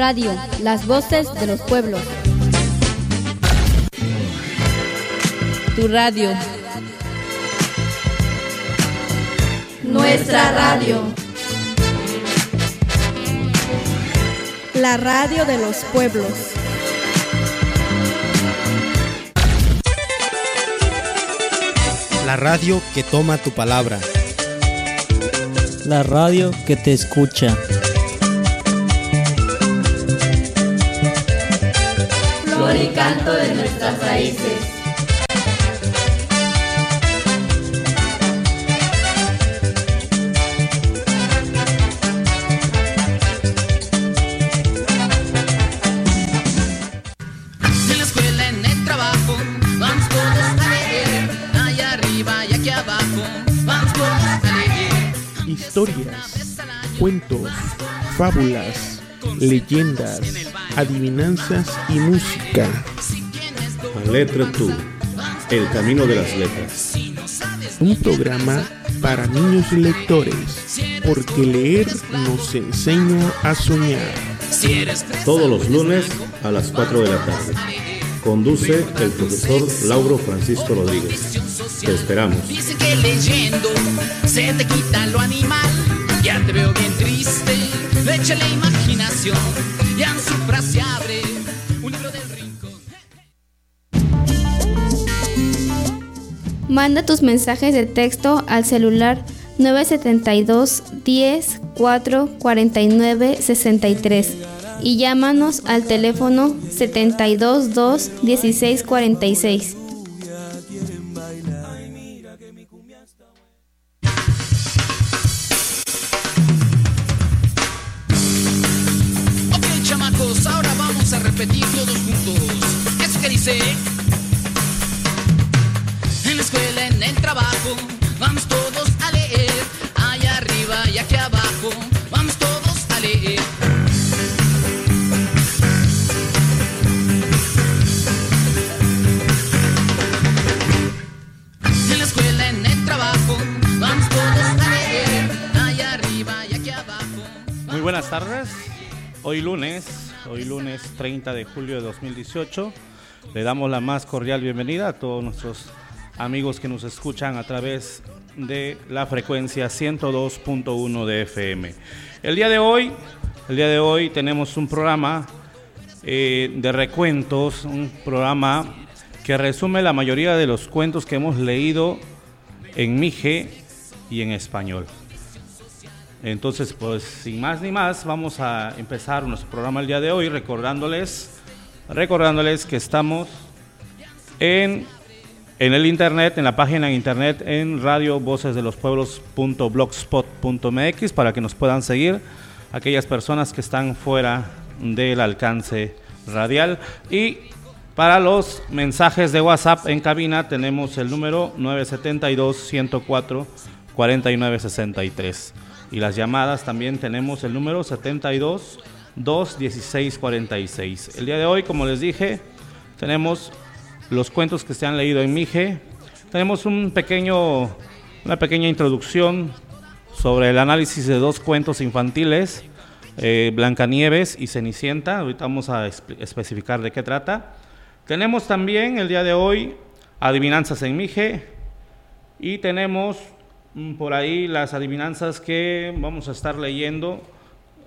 Radio, las voces de los pueblos. Tu radio. Nuestra radio. La radio de los pueblos. La radio que toma tu palabra. La radio que te escucha. Aquí abajo, vamos todos a leer. Historias, cuentos, fábulas, leyendas, adivinanzas y música. A letra tú, el camino de las letras. Un programa para niños lectores, porque leer nos enseña a soñar. Todos los lunes a las 4 de la tarde. Conduce el profesor Lauro Francisco Rodríguez. Te esperamos. Dicen que leyendo se te quita lo animal. Ya te veo bien triste, échale imaginación. Ya en su frase abre un libro del rincón. Manda tus mensajes de texto al celular 972 10 4 49 63 y llámanos al teléfono 72 2 juntos. Eso que dice. En la escuela, en el trabajo, vamos todos a leer. Allá arriba y aquí abajo, vamos todos a leer. En la escuela, en el trabajo, vamos todos a leer. Allá arriba y aquí abajo. Muy buenas tardes. Hoy lunes, hoy lunes 30 de julio de 2018, le damos la más cordial bienvenida a todos nuestros amigos que nos escuchan a través de la frecuencia 102.1 de FM. El día de hoy, el día de hoy tenemos un programa eh, de recuentos, un programa que resume la mayoría de los cuentos que hemos leído en Mije y en español. Entonces, pues sin más ni más, vamos a empezar nuestro programa el día de hoy recordándoles, recordándoles que estamos en, en el internet, en la página en internet, en radio voces de los pueblos.blogspot.mx para que nos puedan seguir aquellas personas que están fuera del alcance radial. Y para los mensajes de WhatsApp en cabina tenemos el número 972 104 4963 y las llamadas también tenemos el número 72 216 46. El día de hoy, como les dije, tenemos los cuentos que se han leído en Mije. Tenemos un pequeño, una pequeña introducción sobre el análisis de dos cuentos infantiles, eh, Blancanieves y Cenicienta. Ahorita vamos a espe- especificar de qué trata. Tenemos también el día de hoy adivinanzas en Mije y tenemos por ahí las adivinanzas que vamos a estar leyendo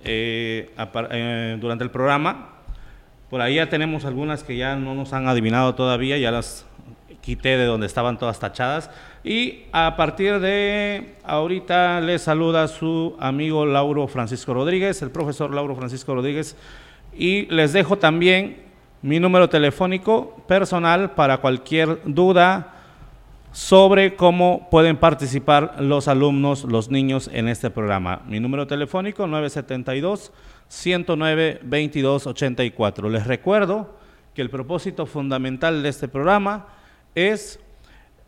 eh, eh, durante el programa. Por ahí ya tenemos algunas que ya no nos han adivinado todavía, ya las quité de donde estaban todas tachadas. Y a partir de ahorita les saluda su amigo Lauro Francisco Rodríguez, el profesor Lauro Francisco Rodríguez. Y les dejo también mi número telefónico personal para cualquier duda sobre cómo pueden participar los alumnos, los niños en este programa. Mi número telefónico 972 109 22 84. Les recuerdo que el propósito fundamental de este programa es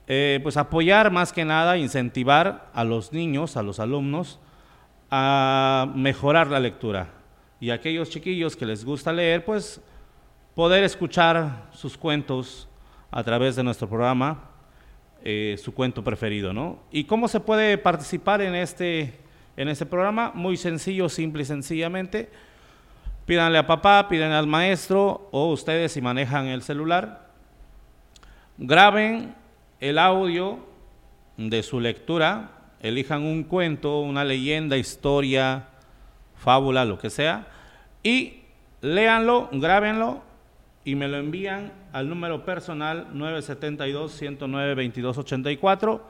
eh, pues apoyar más que nada, incentivar a los niños, a los alumnos, a mejorar la lectura. Y aquellos chiquillos que les gusta leer, pues poder escuchar sus cuentos a través de nuestro programa, eh, su cuento preferido, ¿no? ¿Y cómo se puede participar en este, en este programa? Muy sencillo, simple y sencillamente. Pídanle a papá, piden al maestro o ustedes si manejan el celular, graben el audio de su lectura, elijan un cuento, una leyenda, historia, fábula, lo que sea, y léanlo, grábenlo y me lo envían al número personal 972-109-2284.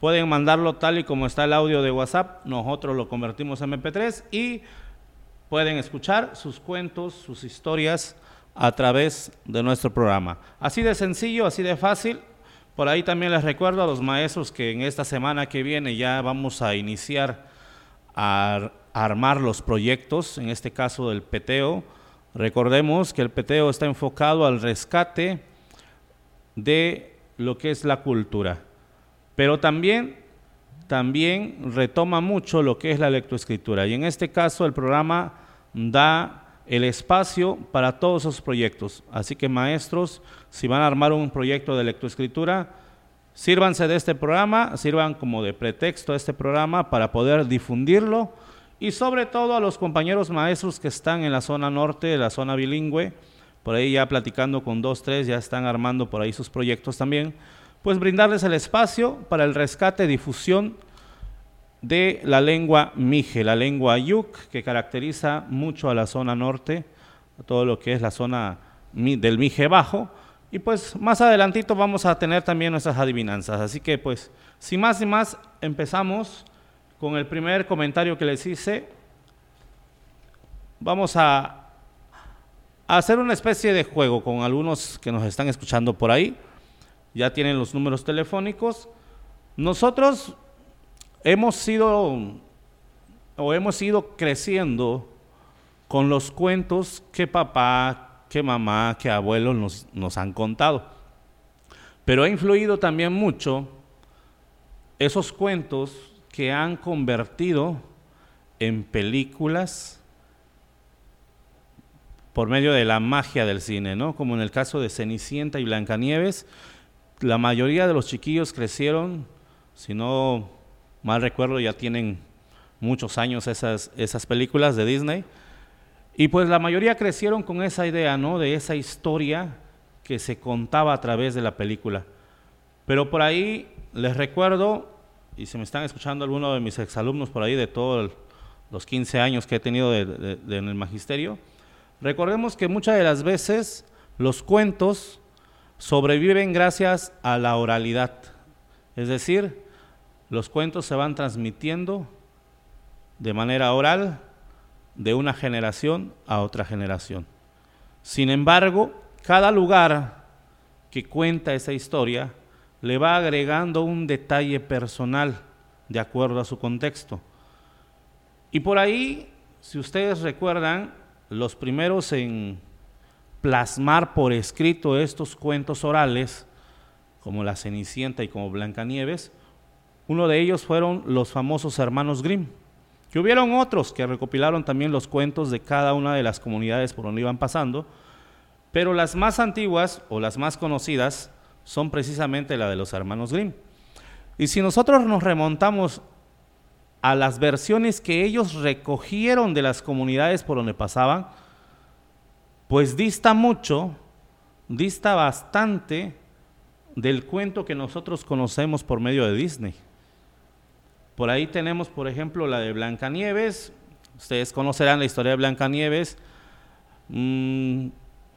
Pueden mandarlo tal y como está el audio de WhatsApp, nosotros lo convertimos en MP3 y pueden escuchar sus cuentos, sus historias a través de nuestro programa. Así de sencillo, así de fácil. Por ahí también les recuerdo a los maestros que en esta semana que viene ya vamos a iniciar a, armar los proyectos, en este caso del peteo. Recordemos que el peteo está enfocado al rescate de lo que es la cultura, pero también también retoma mucho lo que es la lectoescritura. Y en este caso el programa da el espacio para todos esos proyectos. Así que maestros, si van a armar un proyecto de lectoescritura, sírvanse de este programa, sirvan como de pretexto a este programa para poder difundirlo y sobre todo a los compañeros maestros que están en la zona norte, la zona bilingüe, por ahí ya platicando con dos, tres, ya están armando por ahí sus proyectos también pues brindarles el espacio para el rescate y difusión de la lengua mije, la lengua yuk, que caracteriza mucho a la zona norte, todo lo que es la zona del mije bajo. Y pues más adelantito vamos a tener también nuestras adivinanzas. Así que pues, sin más y más, empezamos con el primer comentario que les hice. Vamos a, hacer una especie de juego con algunos que nos están escuchando por ahí ya tienen los números telefónicos. Nosotros hemos sido o hemos ido creciendo con los cuentos que papá, que mamá, que abuelo nos, nos han contado. Pero ha influido también mucho esos cuentos que han convertido en películas por medio de la magia del cine, ¿no? Como en el caso de Cenicienta y Blancanieves, la mayoría de los chiquillos crecieron, si no mal recuerdo, ya tienen muchos años esas, esas películas de Disney. Y pues la mayoría crecieron con esa idea, ¿no? De esa historia que se contaba a través de la película. Pero por ahí les recuerdo, y se me están escuchando algunos de mis exalumnos por ahí de todos los 15 años que he tenido en el magisterio, recordemos que muchas de las veces los cuentos sobreviven gracias a la oralidad. Es decir, los cuentos se van transmitiendo de manera oral de una generación a otra generación. Sin embargo, cada lugar que cuenta esa historia le va agregando un detalle personal de acuerdo a su contexto. Y por ahí, si ustedes recuerdan, los primeros en plasmar por escrito estos cuentos orales, como La Cenicienta y como Blancanieves, uno de ellos fueron los famosos hermanos Grimm, que hubieron otros que recopilaron también los cuentos de cada una de las comunidades por donde iban pasando, pero las más antiguas o las más conocidas son precisamente la de los hermanos Grimm. Y si nosotros nos remontamos a las versiones que ellos recogieron de las comunidades por donde pasaban, pues dista mucho, dista bastante del cuento que nosotros conocemos por medio de Disney. Por ahí tenemos, por ejemplo, la de Blancanieves. Ustedes conocerán la historia de Blancanieves. Mm,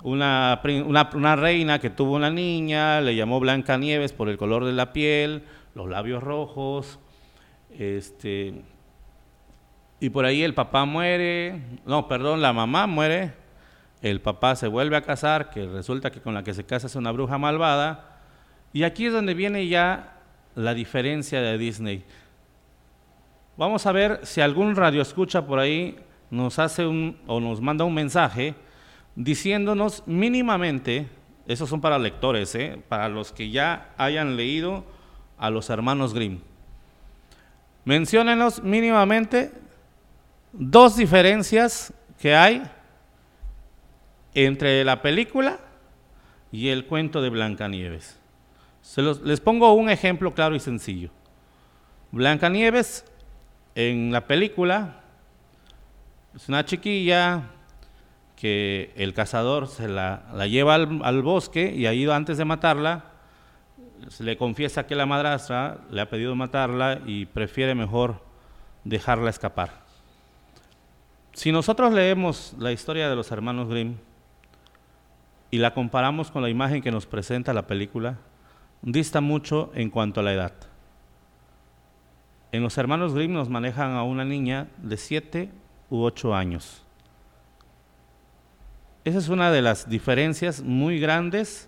una, una, una, reina que tuvo una niña, le llamó Blancanieves por el color de la piel, los labios rojos. Este, y por ahí el papá muere, no, perdón, la mamá muere el papá se vuelve a casar, que resulta que con la que se casa es una bruja malvada, y aquí es donde viene ya la diferencia de Disney. Vamos a ver si algún radio escucha por ahí nos hace un o nos manda un mensaje diciéndonos mínimamente, esos son para lectores, ¿eh? para los que ya hayan leído a los hermanos Grimm. Menciónenos mínimamente dos diferencias que hay entre la película y el cuento de Blancanieves. Se les pongo un ejemplo claro y sencillo. Blancanieves en la película es una chiquilla que el cazador se la, lleva al, bosque y ahí antes de matarla, se le confiesa que la madrastra le ha pedido matarla y prefiere mejor dejarla escapar. Si nosotros leemos la historia de los hermanos Grimm y la comparamos con la imagen que nos presenta la película, dista mucho en cuanto a la edad. En los hermanos Grimm nos manejan a una niña de 7 u 8 años. Esa es una de las diferencias muy grandes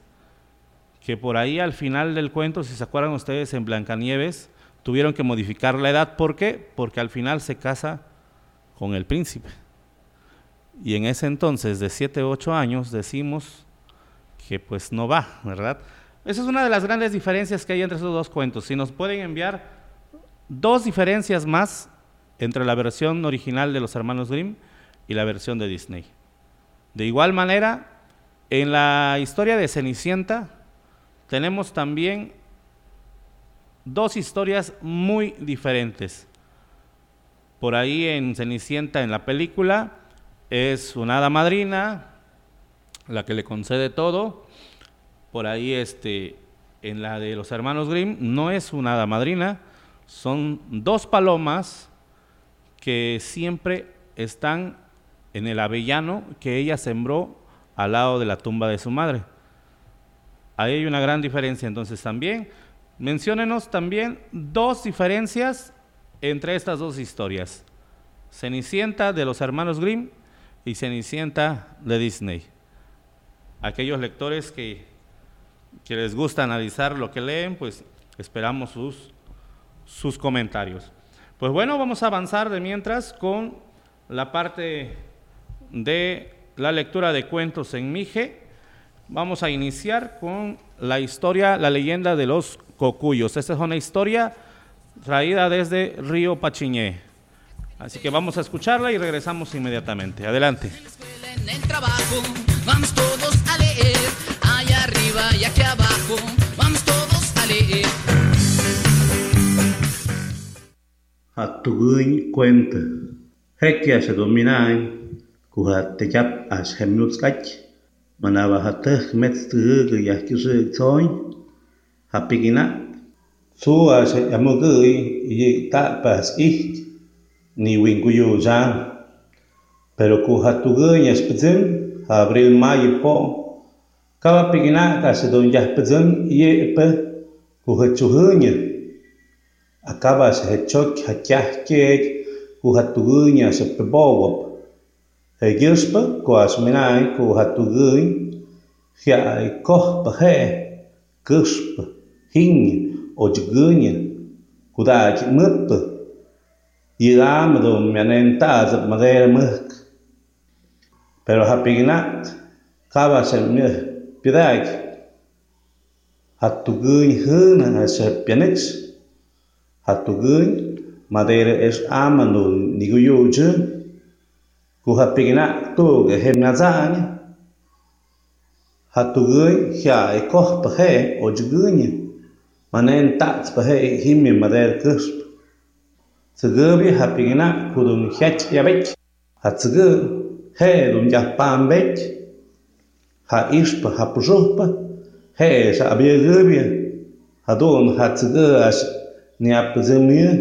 que por ahí al final del cuento, si se acuerdan ustedes en Blancanieves, tuvieron que modificar la edad. ¿Por qué? Porque al final se casa con el príncipe. Y en ese entonces, de 7 u 8 años, decimos que pues no va, ¿verdad? Esa es una de las grandes diferencias que hay entre esos dos cuentos. Si nos pueden enviar dos diferencias más entre la versión original de los hermanos Grimm y la versión de Disney. De igual manera, en la historia de Cenicienta tenemos también dos historias muy diferentes. Por ahí en Cenicienta, en la película, es una hada madrina, la que le concede todo. Por ahí este, en la de los hermanos Grimm no es una hada madrina, son dos palomas que siempre están en el avellano que ella sembró al lado de la tumba de su madre. Ahí hay una gran diferencia. Entonces también, menciónenos también dos diferencias entre estas dos historias. Cenicienta de los hermanos Grimm y Cenicienta de Disney. Aquellos lectores que, que les gusta analizar lo que leen, pues esperamos sus, sus comentarios. Pues bueno, vamos a avanzar de mientras con la parte de la lectura de cuentos en Mije. Vamos a iniciar con la historia, la leyenda de los cocuyos. Esta es una historia traída desde Río Pachiñé. Así que vamos a escucharla y regresamos inmediatamente. Adelante. En el trabajo, vamos todos a leer, allá arriba y aquí abajo, vamos todos a leer. A tu cuenta, Hekia se domina kuhatekap axgemyutskach manabajatej metztäjäkä yajkixä'ktso'in japikina'p tzu ax yamukä'i yä'kta'pa'atz ijt niwinkuyu'ya'an pero kujatukää' yaxpätzän abril mayo po' kabapikina'p kax don yajpätzän ye'pä kujätzyujä'nyä kek, axjechok jakyajke'ek kujatugä'nya axäpyapo'wap Hegiuspa minai, ku hatugui hiai kohpa he kuspa hinya ojgunya kudaki mutpa yidamdo mianentazap madera muk pero hapignat kabasem mir pidak hatugui huna hasepianix hatugui madera es amando niguyuju Cuxapiquinah tuga jenatzahñe hatuqui jia'icojpa je' ochquiñe manen nta'tzpa je' jimye madera käxpä tzikäpya japiquinah judun jyach yabetyi jatzikä' je'tun yajpa'am betyi ja ixpä japäxäjpa je'e xa'pyäkäpya jatu'un jatzikä' a'ax nya'patzämyä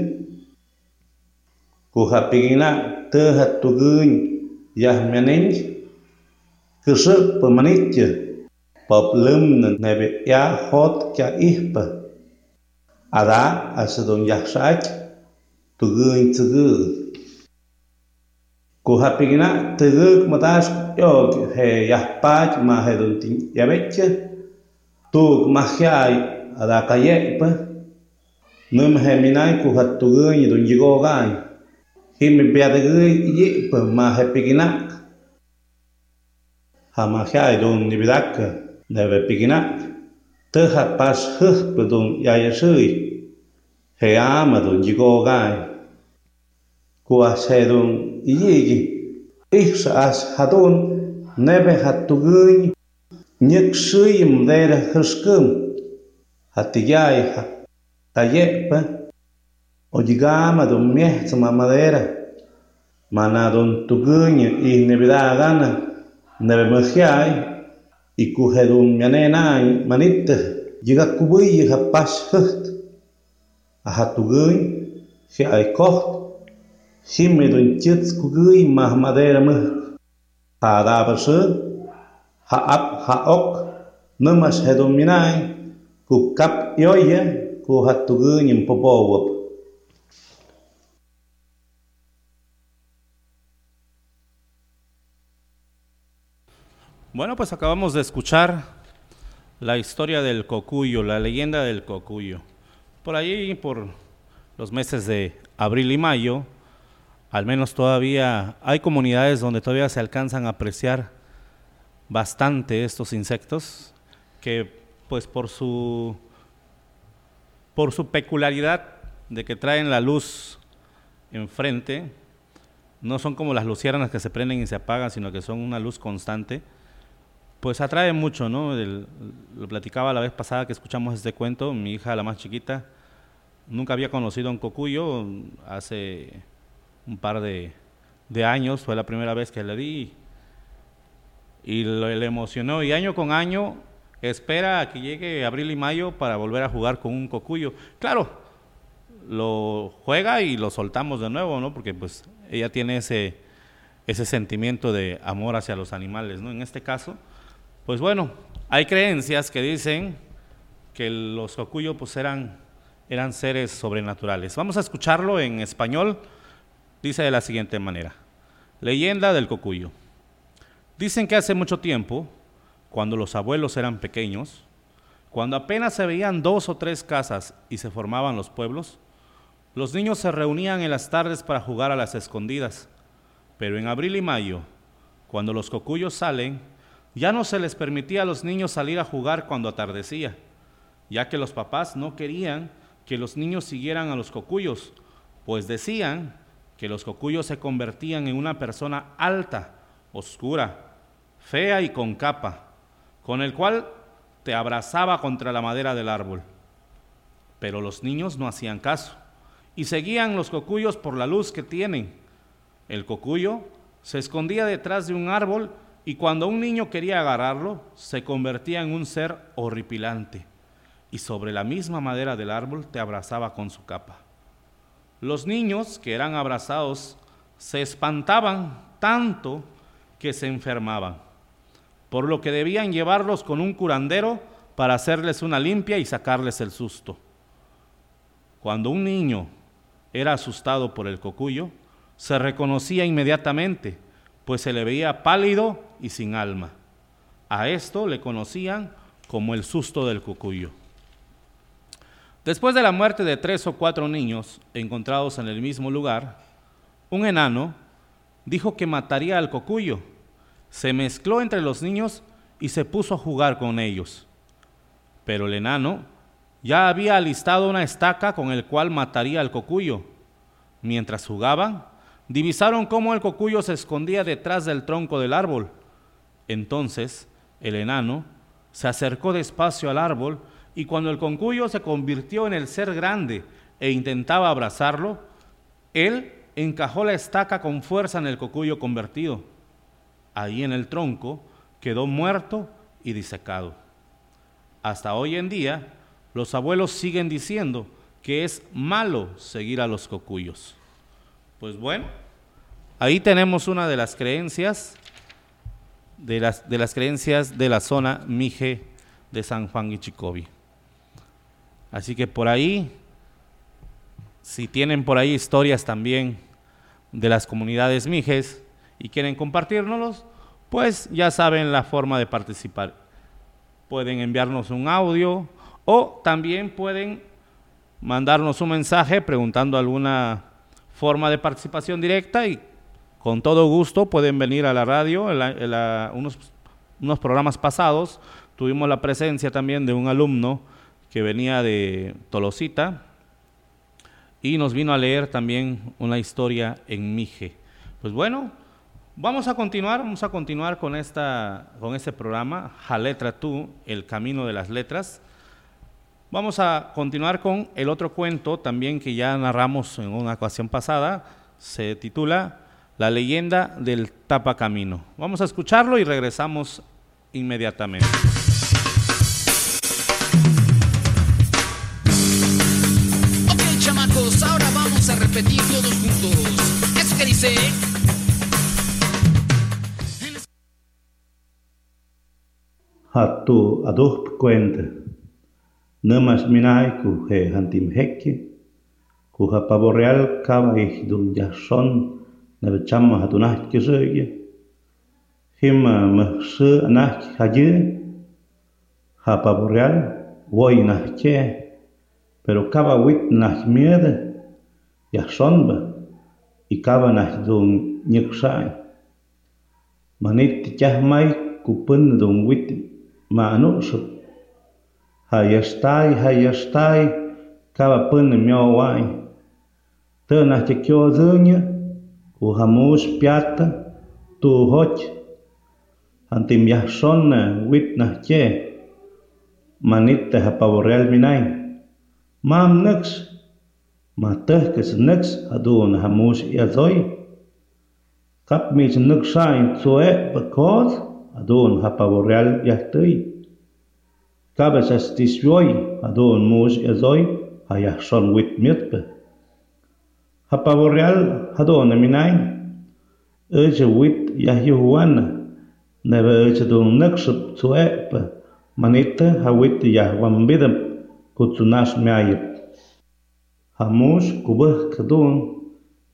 cujapiquinah täjat tukäñe yahmening këshë pëmënikë, pëplëm në nebe ja hot kja ihpë. Ada asë don jahshaq të gëjnë të gëjë. Ku hapigina të gëjë mëtash jo he jahpaq ma he don tin jabeqë, tuk mahjaj ada kajekpë, nëm he minaj ku hat të gëjnë don jigogajnë. Himipiyatiki yip mahepikina. Hamajay dun nibidak nebepikina. Teja pas hip dun yayasui. Heama dun don Kuasedun yigi. Ix as hadun nebe hatugun. Nyek suyim dere huskum. Hatiyai ha. Tayepa. o don do mieto uma mana don tuguinho e nevida a gana, neve mexiai, e cuje do mianena manita, diga cubui e rapaz hurt, a ratuguinho, se ai corto, Sime do intits kugui ma madeira me. Ha da basu, ha ap ha ok, numas hedominai, ku kap yoye, ku hatugui nim popovop. Bueno, pues acabamos de escuchar la historia del cocuyo, la leyenda del cocuyo. Por ahí, por los meses de abril y mayo, al menos todavía hay comunidades donde todavía se alcanzan a apreciar bastante estos insectos que pues por su por su peculiaridad de que traen la luz enfrente, no son como las luciérnagas que se prenden y se apagan, sino que son una luz constante pues atrae mucho, ¿no? lo platicaba la vez pasada que escuchamos este cuento, mi hija, la más chiquita, nunca había conocido a un cocuyo, hace un par de, años, fue la primera vez que le di y le emocionó. Y año con año espera a que llegue abril y mayo para volver a jugar con un cocuyo. Claro, lo juega y lo soltamos de nuevo, ¿no? Porque pues ella tiene ese, ese sentimiento de amor hacia los animales, ¿no? En este caso, pues bueno, hay creencias que dicen que los cocuyo pues eran, eran seres sobrenaturales. Vamos a escucharlo en español. Dice de la siguiente manera. Leyenda del cocuyo. Dicen que hace mucho tiempo, cuando los abuelos eran pequeños, cuando apenas se veían dos o tres casas y se formaban los pueblos, los niños se reunían en las tardes para jugar a las escondidas. Pero en abril y mayo, cuando los cocuyos salen, ya no se les permitía a los niños salir a jugar cuando atardecía, ya que los papás no querían que los niños siguieran a los cocuyos, pues decían que los cocuyos se convertían en una persona alta, oscura, fea y con capa, con el cual te abrazaba contra la madera del árbol. Pero los niños no hacían caso y seguían los cocuyos por la luz que tienen. El cocuyo se escondía detrás de un árbol y cuando un niño quería agarrarlo, se convertía en un ser horripilante y sobre la misma madera del árbol te abrazaba con su capa. Los niños que eran abrazados se espantaban tanto que se enfermaban, por lo que debían llevarlos con un curandero para hacerles una limpia y sacarles el susto. Cuando un niño era asustado por el cocuyo, se reconocía inmediatamente pues se le veía pálido y sin alma. A esto le conocían como el susto del cucuyo. Después de la muerte de tres o cuatro niños encontrados en el mismo lugar, un enano dijo que mataría al cocuyo. Se mezcló entre los niños y se puso a jugar con ellos. Pero el enano ya había alistado una estaca con el cual mataría al cocuyo. Mientras jugaban, divisaron cómo el cocuyo se escondía detrás del tronco del árbol. Entonces el enano se acercó despacio al árbol y cuando el concuyo se convirtió en el ser grande e intentaba abrazarlo, él encajó la estaca con fuerza en el cocuyo convertido. Ahí en el tronco quedó muerto y disecado. Hasta hoy en día, los abuelos siguen diciendo que es malo seguir a los cocuyos. Pues bueno, ahí tenemos una de las creencias, de las, de las creencias de la zona Mije de San Juan y Chicobi. Así que por ahí, si tienen por ahí historias también de las comunidades Mijes y quieren compartirnoslos, pues ya saben la forma de participar. Pueden enviarnos un audio o también pueden mandarnos un mensaje preguntando alguna forma de participación directa y con todo gusto pueden venir a la radio. En, unos, unos programas pasados tuvimos la presencia también de un alumno que venía de Tolosita y nos vino a leer también una historia en Mije. Pues bueno, vamos a continuar, vamos a continuar con esta con este programa, Jaletra tú, el camino de las letras. Vamos a continuar con el otro cuento también que ya narramos en una ocasión pasada. Se titula la leyenda del tapacamino. Vamos a escucharlo y regresamos inmediatamente. Ok, chamacos, ahora vamos a repetir todos juntos. Eso que dice. Hatu aduh cuenta. Namas minai ku he hantim hekki. Ku ha pavo real kava ich dun jason na bechamma hatunah anah hajye. Ha pavo real woi nah che. Pero kava wit nah miede. Jason ba. I kava nah dun nyeksai. Manit jahmai ku pen dun wit ma anu sup jayaxtay, jayaxtay, cabapanä myowa'i. Tä'najtye kyosä'nyä ujamu'ux pyata tu'joty, janti'm yajxona witnajkye manitej apavorrealmina'im. Ma'am nä'ks, majtäjkäsi nä'ks jadu'unä jamu'ux 'yasoya. Kap mi'sä nä'kxa'im tsue'pä ko's jadu'unä apavorreal yajtäya. Tabes es disjoi adon mos ezoi hayachson wit mitbe. Hapavoreal adon minai. Öje wit yahihuana. Neve öje dun nakship tuepe. Manita hawit yahwan bidem kutsunash meayip. Hamush kubah kadun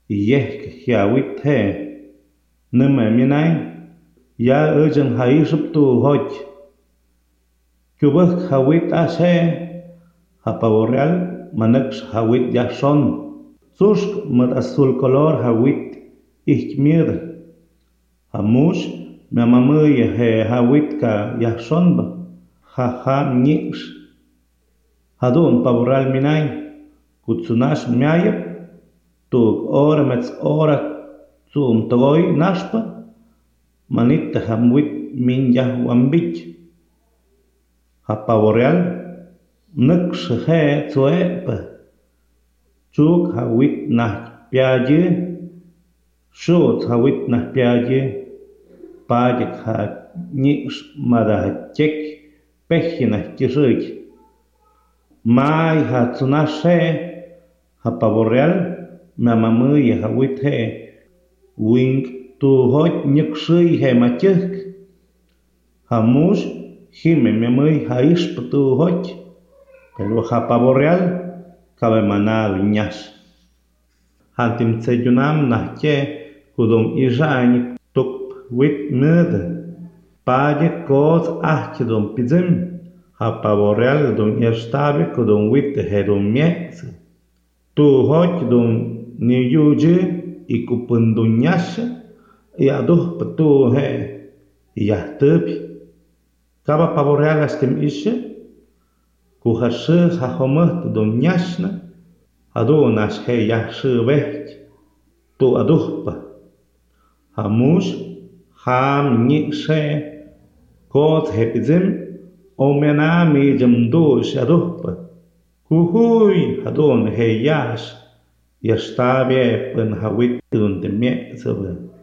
yeh hiawit he. Nime minai. Ya öjen hayiship tu hoch. Yubäk jawit asje apavorreal manakx jawit yajxon. Tzuxk mat azul color jawit ijkmieda. Jamux miamamäya je jawit ka yajxonba. Jaja ñi'x. Jadun pavorreal minay. Kutsunax miayap. Tuk hora metz hora tzu'um togoy naxpa. Manita jamwit min yajwambich. Apavoreal näkxä je'e tsue'pä tsu'k jawit'najpyaye xu'tz jawit'najpyaye pa'yäk ja'nyä'xmatajtyäk pejyinajtyäxä'ki, may jatzunax je'e apavoreal myamamäya jawit je'e he nyäksyäyi je matyäjk, jamu'sy χήμε με μου χαρίς που του χώκει, πέλου χα παβορεάλ, καβε μανά δυνιάς. Αν την τσέγιουνάμ να χέ, κουδόμ ιζάνι τουκ βιτ μύδε, πάγε κόδ αχ και τον πιτζέμ, χα παβορεάλ τον ιεστάβε κουδόμ βιτ χέ τον. Του χώκει τον νιούγε, οι κουπεν δυνιάσε, οι αδούχ πτου χέ. Πάμε να δούμε τι είναι η σχέση. Κού μα λέει ότι η σχέση είναι η σχέση. Κού μα λέει ότι η σχέση είναι η σχέση. Κού μα λέει ότι η σχέση είναι η σχέση. Κού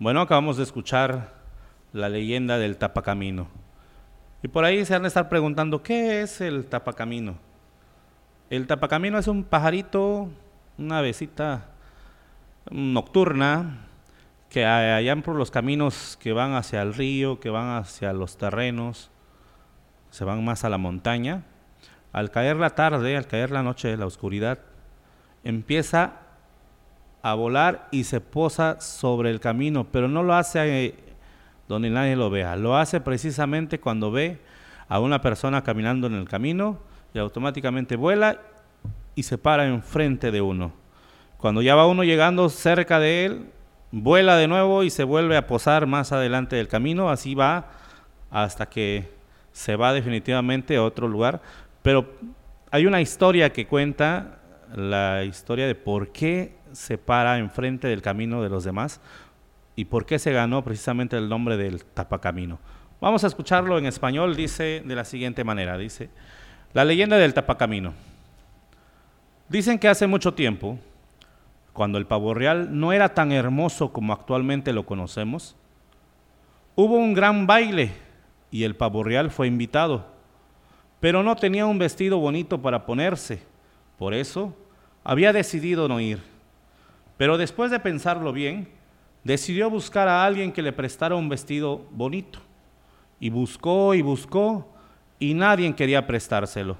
Bueno, acabamos de escuchar la leyenda del tapacamino. Y por ahí se van a estar preguntando, ¿qué es el tapacamino? El tapacamino es un pajarito, una avecita nocturna que allá por los caminos que van hacia el río, que van hacia los terrenos, se van más a la montaña. Al caer la tarde, al caer la noche, la oscuridad, empieza a volar y se posa sobre el camino, pero no lo hace eh, donde nadie lo vea, lo hace precisamente cuando ve a una persona caminando en el camino y automáticamente vuela y se para enfrente de uno. Cuando ya va uno llegando cerca de él, vuela de nuevo y se vuelve a posar más adelante del camino, así va hasta que se va definitivamente a otro lugar. Pero hay una historia que cuenta la historia de por qué se para enfrente del camino de los demás y por qué se ganó precisamente el nombre del tapacamino. Vamos a escucharlo en español, dice de la siguiente manera, dice, La leyenda del tapacamino. Dicen que hace mucho tiempo, cuando el pavo real no era tan hermoso como actualmente lo conocemos, hubo un gran baile y el pavo real fue invitado, pero no tenía un vestido bonito para ponerse, por eso había decidido no ir. Pero después de pensarlo bien, decidió buscar a alguien que le prestara un vestido bonito. Y buscó y buscó y nadie quería prestárselo.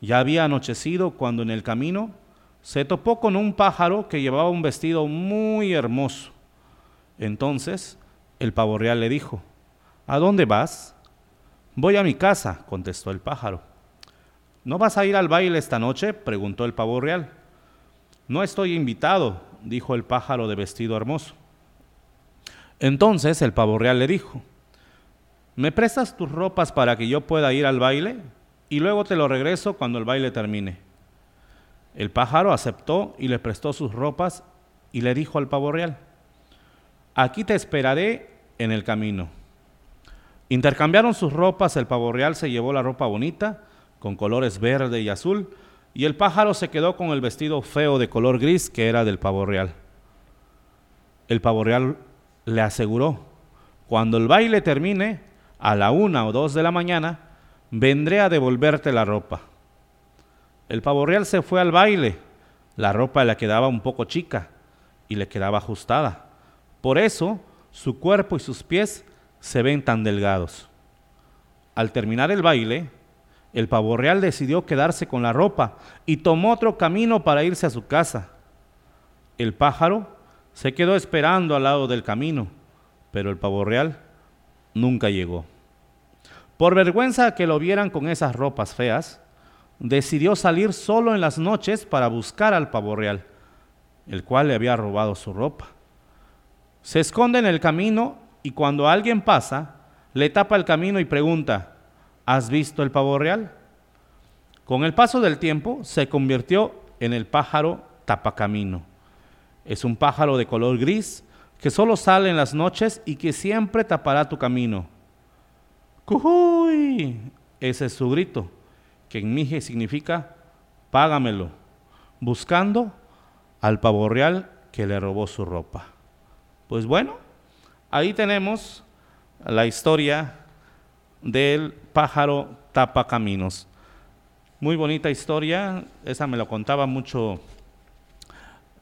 Ya había anochecido cuando en el camino se topó con un pájaro que llevaba un vestido muy hermoso. Entonces el pavo real le dijo, ¿A dónde vas? Voy a mi casa, contestó el pájaro. ¿No vas a ir al baile esta noche? preguntó el pavo real. No estoy invitado, dijo el pájaro de vestido hermoso. Entonces el pavo real le dijo, ¿me prestas tus ropas para que yo pueda ir al baile? Y luego te lo regreso cuando el baile termine. El pájaro aceptó y le prestó sus ropas y le dijo al pavo real, aquí te esperaré en el camino. Intercambiaron sus ropas, el pavo real se llevó la ropa bonita, con colores verde y azul, y el pájaro se quedó con el vestido feo de color gris que era del pavo real. El pavo real le aseguró, cuando el baile termine, a la una o dos de la mañana, vendré a devolverte la ropa. El pavo real se fue al baile, la ropa le quedaba un poco chica y le quedaba ajustada. Por eso su cuerpo y sus pies se ven tan delgados. Al terminar el baile, el pavo real decidió quedarse con la ropa y tomó otro camino para irse a su casa. El pájaro se quedó esperando al lado del camino, pero el pavo real nunca llegó. Por vergüenza que lo vieran con esas ropas feas, decidió salir solo en las noches para buscar al pavo real, el cual le había robado su ropa. Se esconde en el camino y cuando alguien pasa, le tapa el camino y pregunta, ¿Has visto el pavo real? Con el paso del tiempo se convirtió en el pájaro tapacamino. Es un pájaro de color gris que solo sale en las noches y que siempre tapará tu camino. ¡Cujuy! Ese es su grito, que en mije significa págamelo, buscando al pavo real que le robó su ropa. Pues bueno, ahí tenemos la historia del pájaro tapa caminos. Muy bonita historia, esa me lo contaba mucho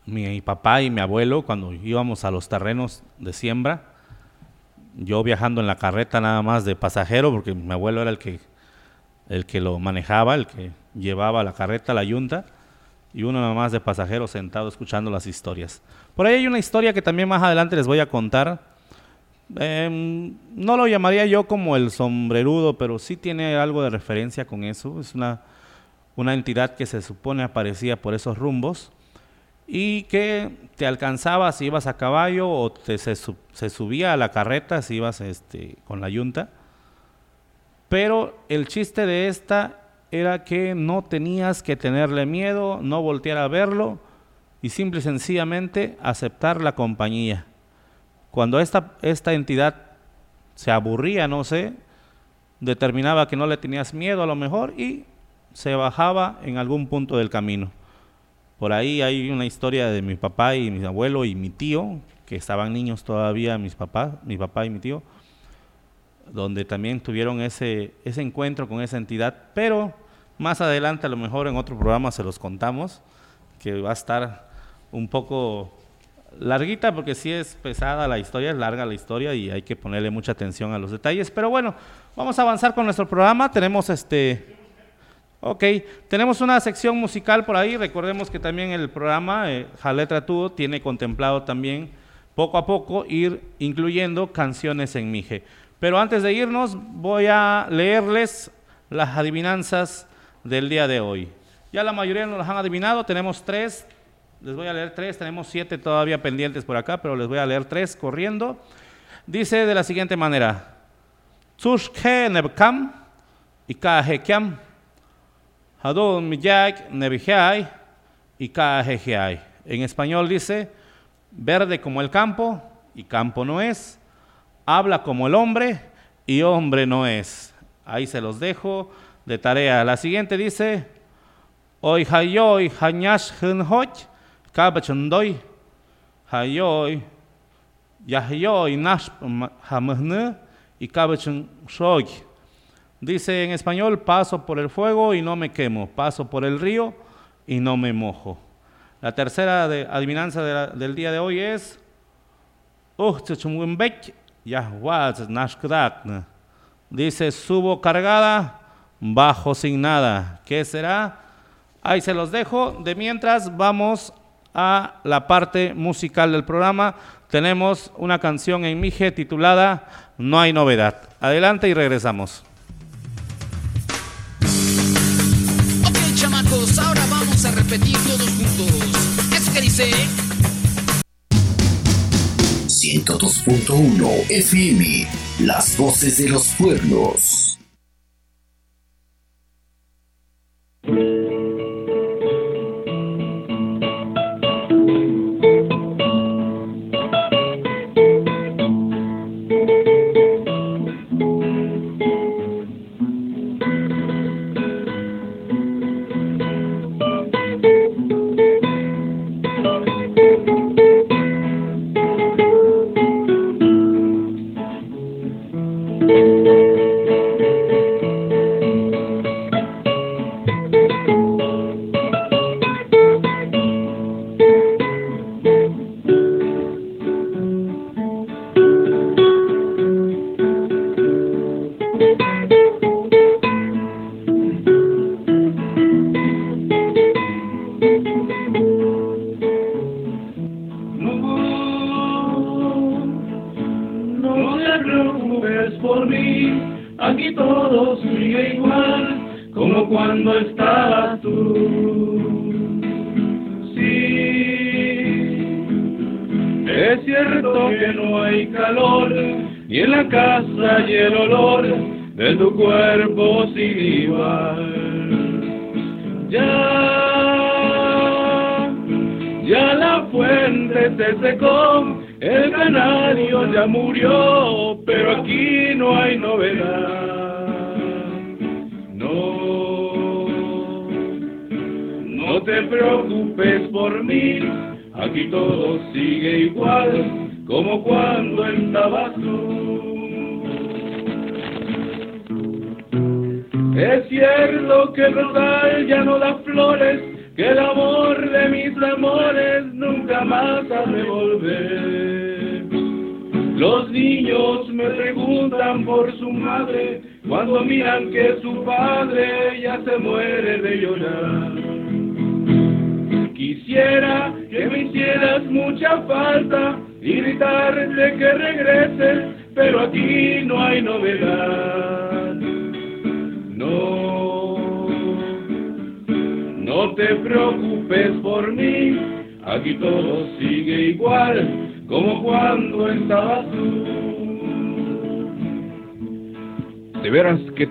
mi papá y mi abuelo cuando íbamos a los terrenos de siembra. Yo viajando en la carreta nada más de pasajero, porque mi abuelo era el que, el que lo manejaba, el que llevaba la carreta a la yunta, y uno nada más de pasajero sentado escuchando las historias. Por ahí hay una historia que también más adelante les voy a contar, Em, no lo llamaría yo como el sombrerudo, pero sí tiene algo de referencia con eso. Es una, una entidad que se supone aparecía por esos rumbos y que te alcanzaba si ibas a caballo o te, se, subía a la carreta si ibas este, con la yunta. Pero el chiste de esta era que no tenías que tenerle miedo, no voltear a verlo y simple y sencillamente aceptar la compañía. Cuando esta, esta entidad se aburría, no sé, determinaba que no le tenías miedo a lo mejor y se bajaba en algún punto del camino. Por ahí hay una historia de mi papá y mi abuelo y mi tío, que estaban niños todavía, mis papás, mi papá y mi tío, donde también tuvieron ese, ese encuentro con esa entidad, pero más adelante a lo mejor en otro programa se los contamos, que va a estar un poco larguita porque sí es pesada la historia, es larga la historia y hay que ponerle mucha atención a los detalles. Pero bueno, vamos a avanzar con nuestro programa. Tenemos este... Ok, tenemos una sección musical por ahí. Recordemos que también el programa eh, Jaletra Tú tiene contemplado también poco a poco ir incluyendo canciones en Mije. Pero antes de irnos voy a leerles las adivinanzas del día de hoy. Ya la mayoría nos las han adivinado, tenemos tres, les voy a leer tres, tenemos siete todavía pendientes por acá, pero les voy a leer tres corriendo. Dice de la siguiente manera: Tsushke nebkam y kahekiam, hadon miyak nebihai y kahehiai. En español dice: verde como el campo y campo no es, habla como el hombre y hombre no es. Ahí se los dejo de tarea. La siguiente dice, Hoy hayoy hañash hunhoch, hayoy, yahyoy nash hamahne y. Dice en español, paso por el fuego y no me quemo, paso por el río y no me mojo. La tercera de, adivinanza del día de hoy es, Dice, subo cargada, bajo sin nada. ¿Qué será? Ahí se los dejo. De mientras vamos a la parte musical del programa. Tenemos una canción en Mije titulada No hay novedad. Adelante y regresamos. Ok, chamacos, ahora vamos a repetir todos juntos. ¿Eso que dice? 102.1 FM, las voces de los pueblos.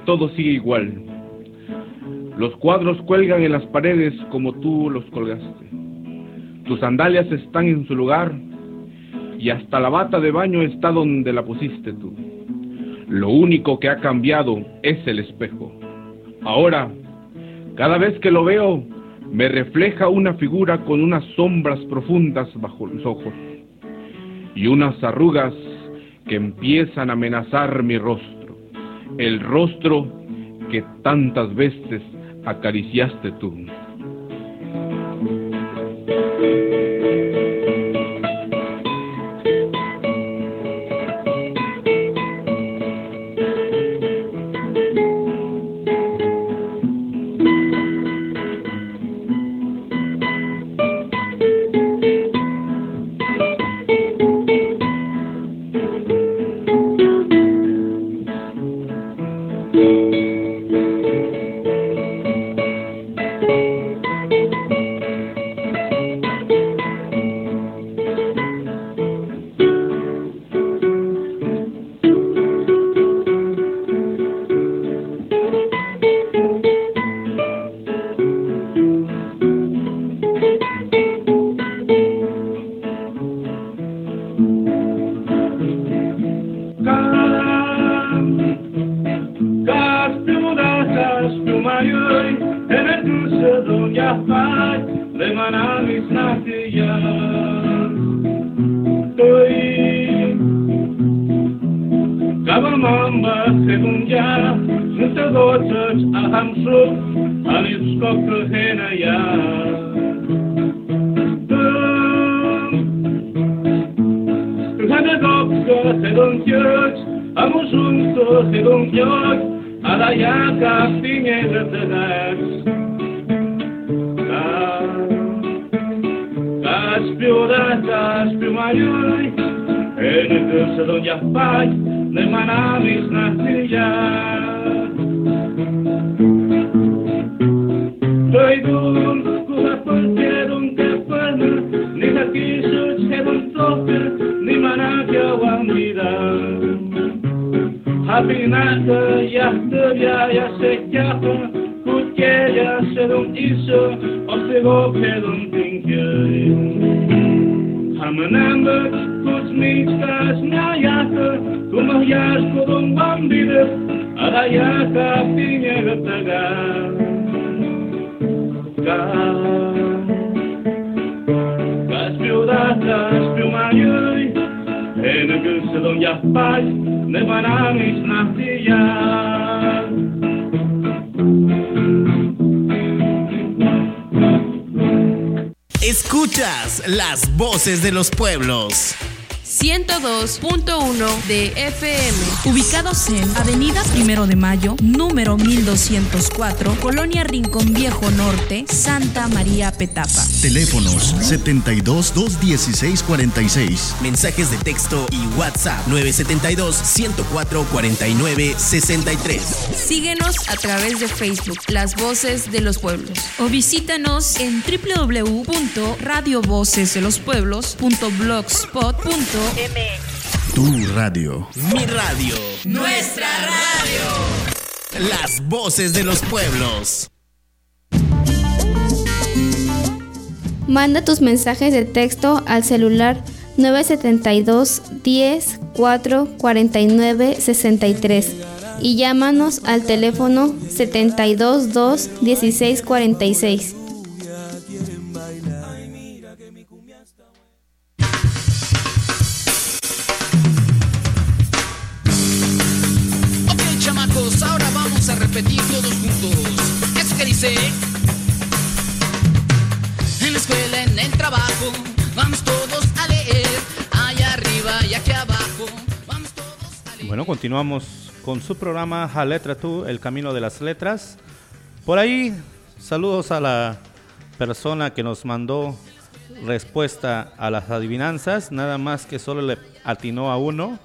Todo sigue igual. Los cuadros cuelgan en las paredes como tú los colgaste. Tus sandalias están en su lugar y hasta la bata de baño está donde la pusiste tú. Lo único que ha cambiado es el espejo. Ahora, cada vez que lo veo, me refleja una figura con unas sombras profundas bajo los ojos y unas arrugas que empiezan a amenazar mi rostro el rostro que tantas veces acariciaste tú. μαλλιούλι Ένε πιος εδώ για φάγι Ναι μ' ανάβεις να φτυλιά Το ειδόν κουραφόν και τον καφάνα Ναι θα πίσω και τον τόπερ Ναι μ' ανάβει ο αμπιδά Απινάτα για φτωριά για σε κιάφα για σε τον ίσο Aan mijn emmer tot minstens najaken. Toen nog juist voor een bambide. Arayaka pinjere taga. Ka. Kaspiu da, kaspiu majui. En een kusse dan. Ne banaan is nacht Escuchas las voces de los pueblos. 102.1 de FM. Ubicados en Avenida Primero de Mayo, número 1204, Colonia Rincón Viejo Norte, Santa María Petapa. Teléfonos 72 216 46. Mensajes de texto y WhatsApp 972 104 49 63. Síguenos a través de Facebook, Las Voces de los Pueblos. O visítanos en www.radiovocesdelospueblos.blogspot.com Tu radio. Mi radio. Nuestra radio. Las voces de los pueblos. Manda tus mensajes de texto al celular 972 10 4 49 63 y llámanos al teléfono 72 2 16 46. Ok, chamacos, ahora vamos a repetir todos juntos. Eso que dice. Escuela, en el trabajo, vamos todos a leer. Allá arriba y aquí abajo. Bueno, continuamos con su programa A Letra Tú, El Camino de las Letras. Por ahí, saludos a la persona que nos mandó respuesta a las adivinanzas, nada más que solo le atinó a uno.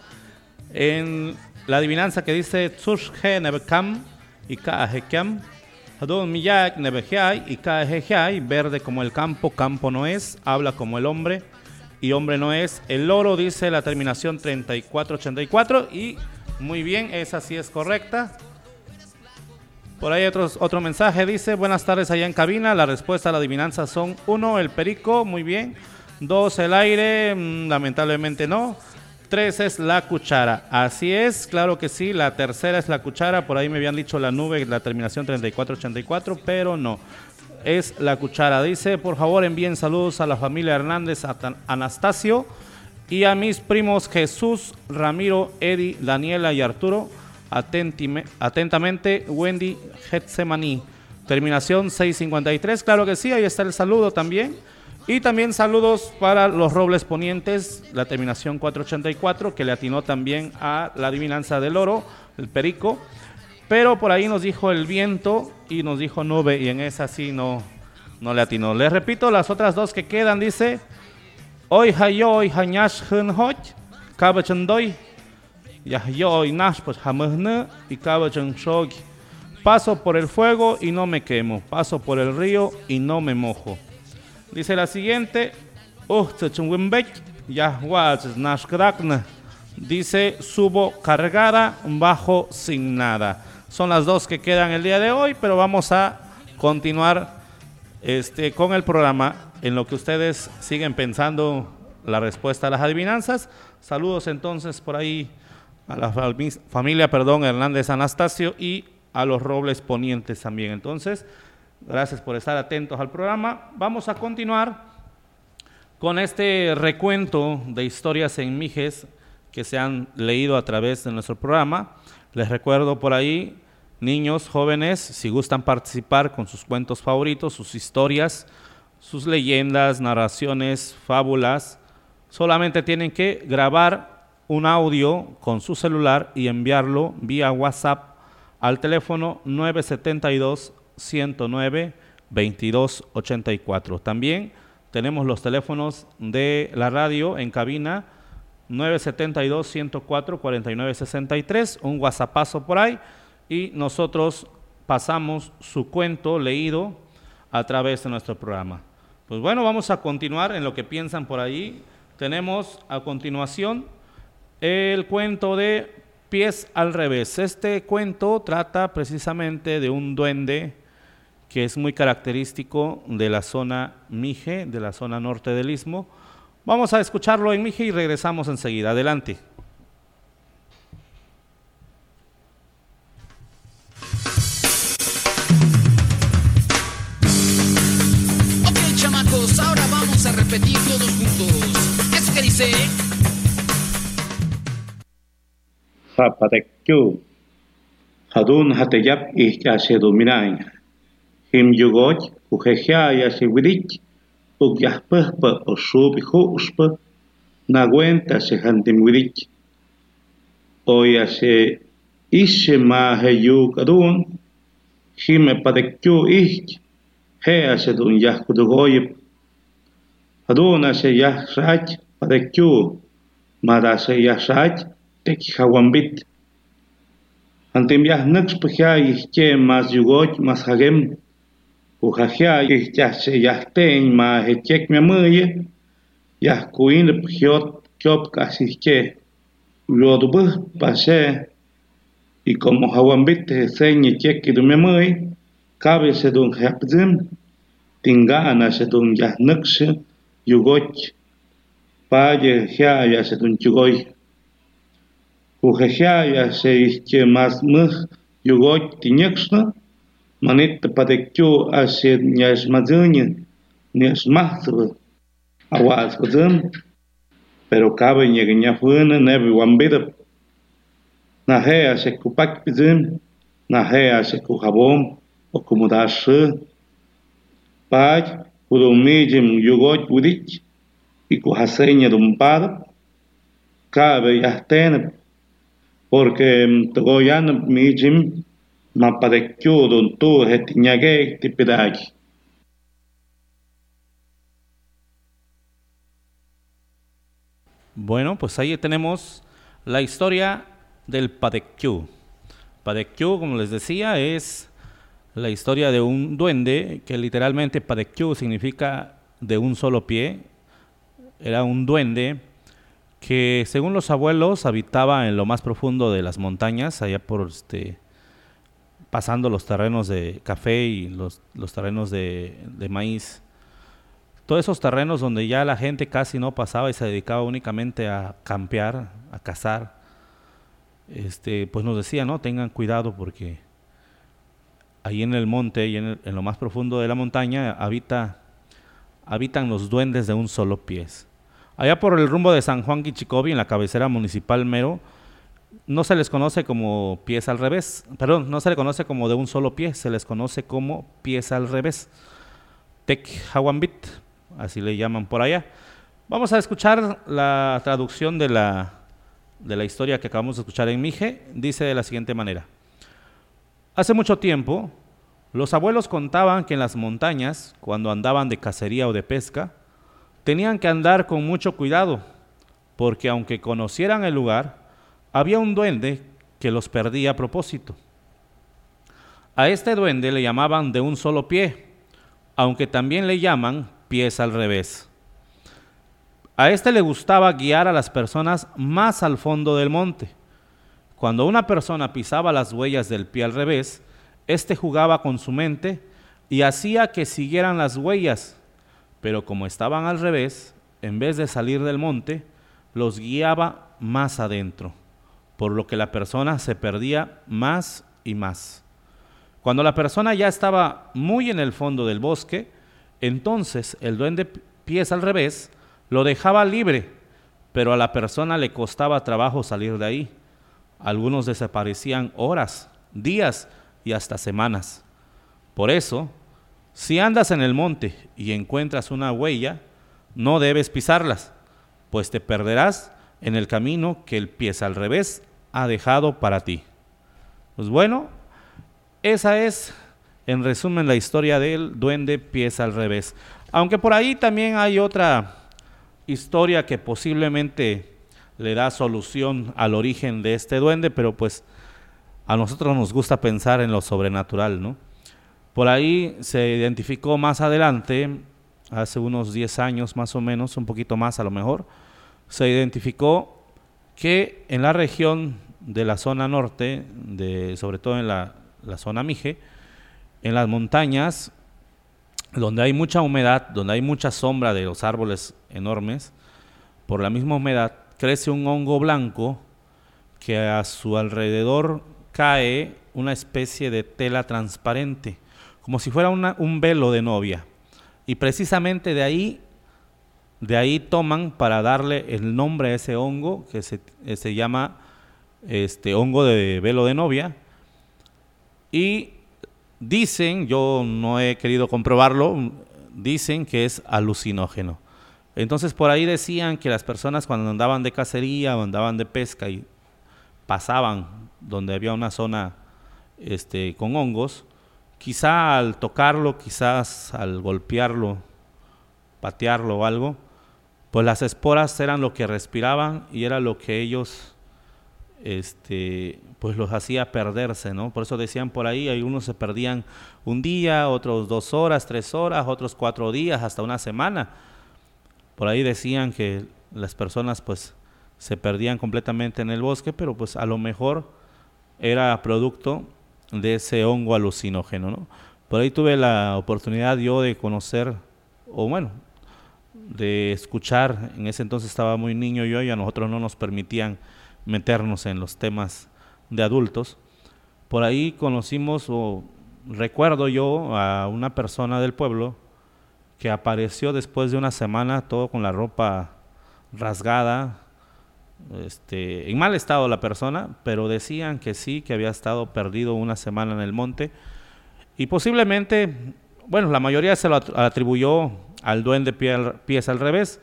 En la adivinanza que dice Tsushhe Nebekam y Kaahekam, Hadon Miyak Nebehiai y Kaahehai, verde como el campo, campo no es, habla como el hombre y hombre no es. El loro dice la terminación 3484 y muy bien, esa sí es correcta. Por ahí otros, otro mensaje dice, buenas tardes allá en cabina, la respuesta a la adivinanza son 1, el perico, muy bien. 2, el aire, mm, lamentablemente no. 3 es la cuchara, así es, claro que sí, la tercera es la cuchara, por ahí me habían dicho la nube, la terminación 3484, pero no. Es la cuchara. Dice, por favor envíen saludos a la familia Hernández Atan- Anastasio y a mis primos Jesús, Ramiro, Eddie, Daniela y Arturo. Atentime- atentamente, Wendy Getsemani. Terminación 653. Claro que sí, ahí está el saludo también. Y también saludos para los Robles Ponientes, la terminación 484, que le atinó también a la adivinanza del oro, el perico. Pero por ahí nos dijo el viento y nos dijo nube, y en esa sí no, no le atinó. Les repito, las otras dos que quedan, dice. Hoy hayoy hañash hun hoch, kabachandoy, yahyoy nash pues hamahne y kabachan shog. Paso por el fuego y no me quemo, paso por el río y no me mojo. Dice la siguiente. Dice, subo cargada, bajo sin nada. Son las dos que quedan el día de hoy, pero vamos a continuar este, con el programa en lo que ustedes siguen pensando la respuesta a las adivinanzas. Saludos entonces por ahí a la fami- familia, perdón, Hernández Anastasio y a los Robles Ponientes también. Entonces, Gracias por estar atentos al programa. Vamos a continuar con este recuento de historias en Mijes que se han leído a través de nuestro programa. Les recuerdo por ahí, niños, jóvenes, si gustan participar con sus cuentos favoritos, sus historias, sus leyendas, narraciones, fábulas, solamente tienen que grabar un audio con su celular y enviarlo vía WhatsApp al teléfono 972 109 2284. También tenemos los teléfonos de la radio en cabina 972 104 4963, un WhatsAppazo por ahí y nosotros pasamos su cuento leído a través de nuestro programa. Pues bueno, vamos a continuar en lo que piensan por ahí. Tenemos a continuación el cuento de Pies al revés. Este cuento trata precisamente de un duende que es muy característico de la zona Mije, de la zona norte del istmo. Vamos a escucharlo en Mije y regresamos enseguida. Adelante. Ok, chamacos, ahora vamos a repetir todos juntos. ¿Eso que dice? Zapatekyu. Hadun hateyap dominay. Him yugoch ujejeaya xiwirik ukyajpäjpa o subi ju'spa nawentä xejantimwirik oya xe ishe maje yuk'arun jime padekyu ik je'a xe dun yajkudugoyep jaduna xe yajxa'ach padekyu mada xe yajxa'ach tekjawanbit jantim yajnäxpä jya ijkye mas yugoch mas jagem ο χαθιά για σε γιαχτέιν μα εκέκ με μούγε, για κουίν πιο κιόπ κασιχκέ. Λόδουμπ πασέ, η κομμοχαουαμπίτε θένι κέκ του με μούγε, κάβε σε τον χαπτζίν, την γάνα σε τον γιαχνούξε, γιουγόκ, πάγε χιά για σε τον κιουγόκ. Ο χαχιά για σε ηχκε μας μούγε, γιουγόκ την έξω, Manita a ashe nyasmadzinha, nyasmatsva, awaskozam, perocaba nyegnyafuana, neve wambida, na ré ashe kupakpizim, na o comodá se pái pai, kudomijim yugot udich, e kuhasenha dumpada, cabe yahtene, porque togoyan mijim, Bueno, pues ahí tenemos la historia del Padekyu. Padekyu, como les decía, es la historia de un duende que literalmente Padekyu significa de un solo pie. Era un duende que según los abuelos habitaba en lo más profundo de las montañas, allá por este pasando los terrenos de café y los, los terrenos de, de, maíz. Todos esos terrenos donde ya la gente casi no pasaba y se dedicaba únicamente a campear, a cazar. Este, pues nos decía, ¿no? Tengan cuidado porque ahí en el monte y en, en lo más profundo de la montaña habita, habitan los duendes de un solo pies. Allá por el rumbo de San Juan Quichicobi, en la cabecera municipal Mero, no se les conoce como pies al revés, perdón, no se les conoce como de un solo pie, se les conoce como pies al revés. Tek Hawambit, así le llaman por allá. Vamos a escuchar la traducción de la, de la historia que acabamos de escuchar en Mije. Dice de la siguiente manera. Hace mucho tiempo, los abuelos contaban que en las montañas, cuando andaban de cacería o de pesca, tenían que andar con mucho cuidado, porque aunque conocieran el lugar, había un duende que los perdía a propósito. A este duende le llamaban de un solo pie, aunque también le llaman pies al revés. A este le gustaba guiar a las personas más al fondo del monte. Cuando una persona pisaba las huellas del pie al revés, éste jugaba con su mente y hacía que siguieran las huellas, pero como estaban al revés, en vez de salir del monte, los guiaba más adentro, por lo que la persona se perdía más y más. Cuando la persona ya estaba muy en el fondo del bosque, entonces el duende pies al revés lo dejaba libre, pero a la persona le costaba trabajo salir de ahí. Algunos desaparecían horas, días y hasta semanas. Por eso, si andas en el monte y encuentras una huella, no debes pisarlas, pues te perderás en el camino que el pies al revés ha dejado para ti. Pues bueno, esa es en resumen la historia del duende pies al revés. Aunque por ahí también hay otra historia que posiblemente le da solución al origen de este duende, pero pues a nosotros nos gusta pensar en lo sobrenatural, ¿no? Por ahí se identificó más adelante, hace unos 10 años más o menos, un poquito más a lo mejor, se identificó que en la región de la zona norte, de, sobre todo en la, zona Mije, en las montañas, donde hay mucha humedad, donde hay mucha sombra de los árboles enormes, por la misma humedad crece un hongo blanco que a su alrededor cae una especie de tela transparente, como si fuera un velo de novia. Y precisamente de ahí, de ahí toman para darle el nombre a ese hongo que se, eh, se llama este hongo de velo de novia. Y dicen, yo no he querido comprobarlo, dicen que es alucinógeno. Entonces por ahí decían que las personas cuando andaban de cacería o andaban de pesca y pasaban donde había una zona este, con hongos, quizá al tocarlo, quizás al golpearlo, patearlo o algo, pues las esporas eran lo que respiraban y era lo que ellos este, pues los hacía perderse, ¿no? Por eso decían por ahí, algunos se perdían un día, otros dos horas, tres horas, otros cuatro días, hasta una semana. Por ahí decían que las personas pues se perdían completamente en el bosque, pero pues a lo mejor era producto de ese hongo alucinógeno, ¿no? Por ahí tuve la oportunidad yo de conocer, o bueno, de escuchar, en ese entonces estaba muy niño yo y a nosotros no nos permitían meternos en los temas de adultos. Por ahí conocimos, o recuerdo yo, a una persona del pueblo que apareció después de una semana todo con la ropa rasgada, este, en mal estado la persona, pero decían que sí, que había estado perdido una semana en el monte. Y posiblemente, bueno, la mayoría se lo atribuyó al duende pies al revés,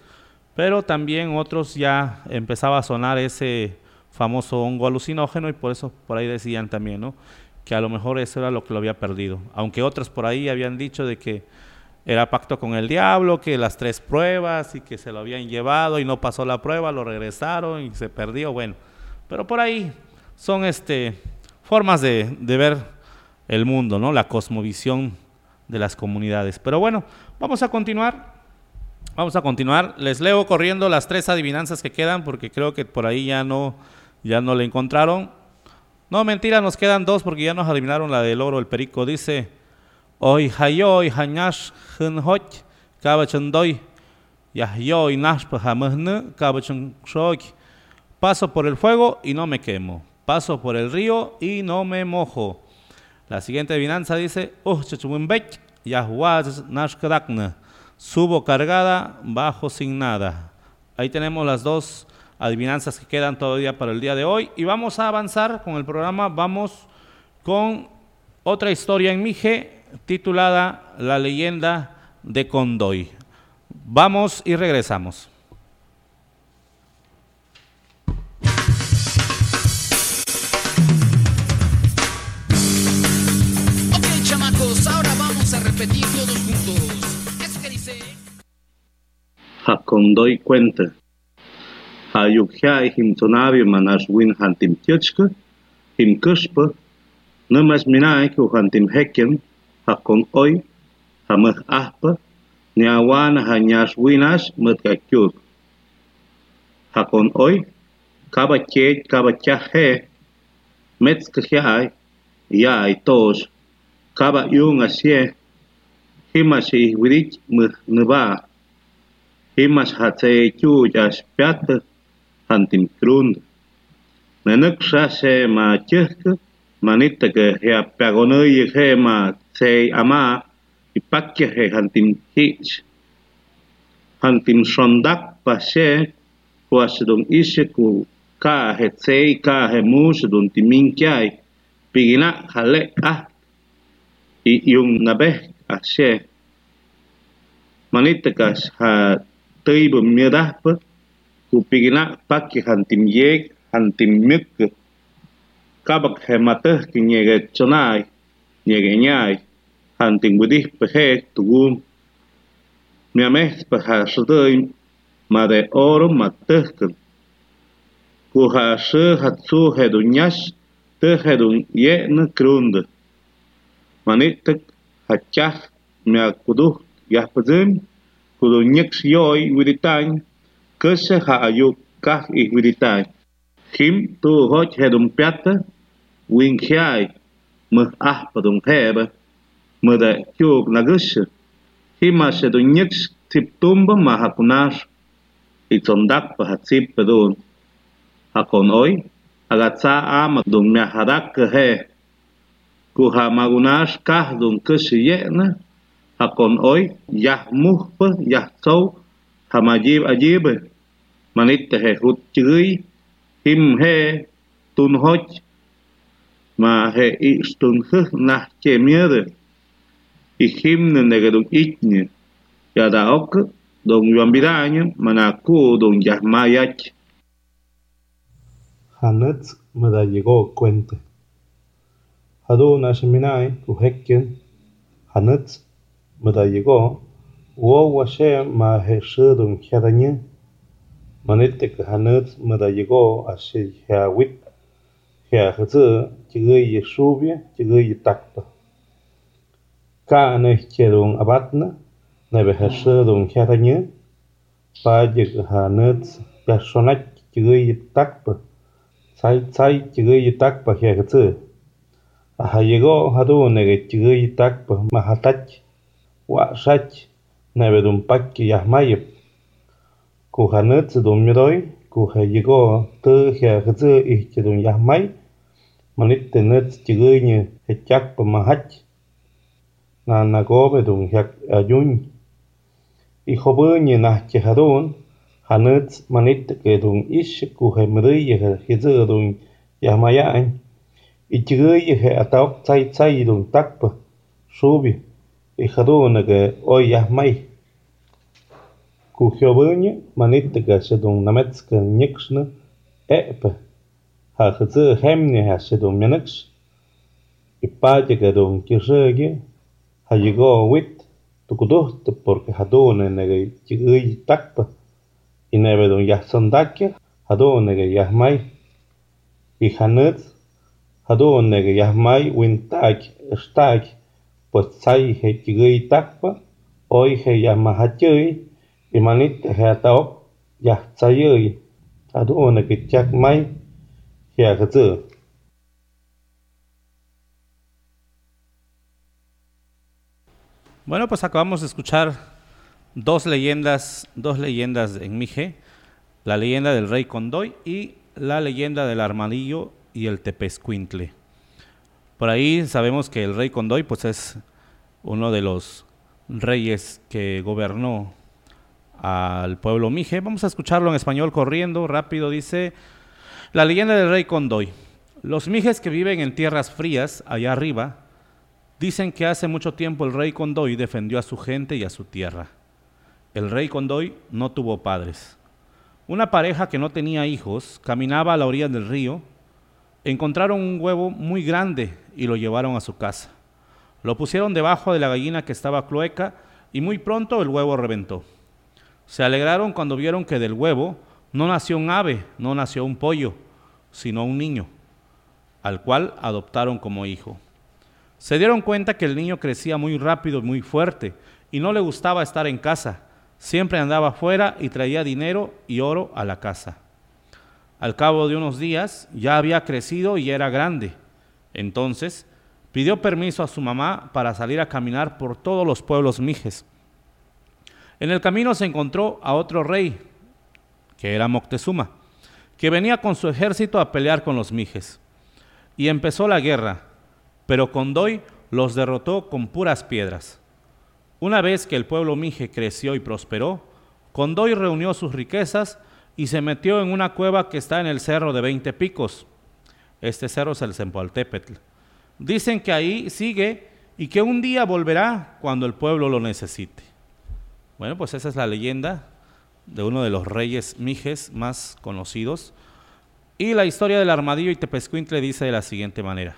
pero también otros ya empezaba a sonar ese famoso hongo alucinógeno y por eso por ahí decían también, ¿no? Que a lo mejor eso era lo que lo había perdido. Aunque otros por ahí habían dicho de que era pacto con el diablo, que las tres pruebas y que se lo habían llevado y no pasó la prueba, lo regresaron y se perdió, bueno. Pero por ahí son este, formas de, de ver el mundo, ¿no? La cosmovisión de las comunidades. Pero bueno, vamos a continuar. Vamos a continuar. Les leo corriendo las tres adivinanzas que quedan porque creo que por ahí ya no, ya no le encontraron. No, mentira, nos quedan dos porque ya nos adivinaron la del oro, el perico. Dice, Hoy hayoy hañash. Paso por el fuego y no me quemo. Paso por el río y no me mojo. La siguiente adivinanza dice, kadakna. Subo cargada, bajo sin nada. Ahí tenemos las dos adivinanzas que quedan todavía para el día de hoy. Y vamos a avanzar con el programa. Vamos con otra historia en Mije titulada La leyenda de Condoy. Vamos y regresamos. hakon doi kwente. Ha yukhai him tonavi manas win hantim tyotske, him kuspe, numas minai ku hantim heken, hakon oi, hamah ahpe, nyawan hanyas winas metkakyuk. Hakon oi, kabachet kabachahe, metskahyai, yai tos, kaba yung asye, himasi widit mih nubah. Himas hatse chuyas piata hantin krunda. Nenuk sase ma chihka manita que hea pagonoye he ma se ama y pakya he hantin hits Hantin sondak pase kuas don ise ku ka he tsei ka he mus don timin kiai, pigina hale ah y yung nabe ase manita kas ha teiba miedah pe kupigina pakki hantim yek hantim mik kabak hemate kinyege chonai nyege nyai. Hantim budih pe he tugu miames pe hasdoi made oro matekken ku hasu hatsu hedunyas te hedun ye na krunde manitek hachas miakudu yahpazim kudu nyek yoy widitan kese ha ayu kah i widitan him tu hoch hedum piata, wing hiai mh ah padum heba mda kyuk nagus hima sedu nyek tip tumba mahakunash i tondak pahatsip pedun. Hakon oy agatsa ama dum miahadak he. Kuhamagunash kah dum kushi yena hakon oi yah muhpa yah sâu hamajib ajib. Manit he hut chưới him he tun hoch ma he istun khh na che miede y himne negedum itne. Yada ok don yuan bidaño manaku don yahmayach Hanet me da llegó cuente. Haruna Sheminai, Uhekken, Hanet μεταγικό «Ουόουα σε μα χεσίδουν χιαδανιέ» Μανίτε καχανέτ μεταγικό ασύ χιαουίτ χιαχτζή κυγίγι σούβι κυγίγι τάκτα. Κάνε χιαδούν απάτνα νεβε χεσίδουν χιαδανιέ Πάγι καχανέτ πιασονάκ κυγίγι τάκτα sai sai chữ tak pa khe chữ a ha yego ha do ne ge chữ tak pa ma ha tach wa'xach nebedunpaqui yajmayep. Cujanetsi dun miroi, cuja llegó tija jetsi ichi dun yajmay, manite nets chiguñe hechakpa mahach. Nanagobe dun hiak ayun. Ijobuñe nache jadun, hanets manite que dun ish cuja mirille jetsi dun yajmayañ. Ichiguye he ataok tsai tsai dun takpa, subi. Και αυτό είναι ο Ιαχμάη. Κουκιοβούνια, μανιτεκά σε τον Νametzka, νιξναι, επ. Αχτζε hemnie, ασθετή, ο Μινέξ. Η παγεγε τον Κιζεγε, αγίγο wit, το κουδόρτο, το πορκαδόρνε, και η τάκ. Η νευρία τον τάκ, αδόρνε, και η αγμάη. Η χάνετ, αδόρνε, και η αγμάη, ο στάκ. Pues Bueno, pues acabamos de escuchar dos leyendas, dos leyendas en Mije, la leyenda del rey Condoy y la leyenda del armadillo y el tepescuintle. Por ahí sabemos que el rey Condoy pues es uno de los reyes que gobernó al pueblo Mije. Vamos a escucharlo en español corriendo, rápido, dice la leyenda del rey Condoy. Los mijes que viven en tierras frías, allá arriba, dicen que hace mucho tiempo el rey Condoy defendió a su gente y a su tierra. El rey Condoy no tuvo padres. Una pareja que no tenía hijos caminaba a la orilla del río, encontraron un huevo muy grande y lo llevaron a su casa. Lo pusieron debajo de la gallina que estaba clueca y muy pronto el huevo reventó. Se alegraron cuando vieron que del huevo no nació un ave, no nació un pollo, sino un niño, al cual adoptaron como hijo. Se dieron cuenta que el niño crecía muy rápido y muy fuerte y no le gustaba estar en casa. Siempre andaba afuera y traía dinero y oro a la casa. Al cabo de unos días ya había crecido y era grande. Entonces pidió permiso a su mamá para salir a caminar por todos los pueblos mijes. En el camino se encontró a otro rey, que era Moctezuma, que venía con su ejército a pelear con los mijes. y empezó la guerra, pero Condoy los derrotó con puras piedras. Una vez que el pueblo mije creció y prosperó, Condoy reunió sus riquezas y se metió en una cueva que está en el cerro de 20 picos. Este cerro es el Zempaltépetl. Dicen que ahí sigue y que un día volverá cuando el pueblo lo necesite. Bueno, pues esa es la leyenda de uno de los reyes mijes más conocidos. Y la historia del armadillo y tepescuintle dice de la siguiente manera.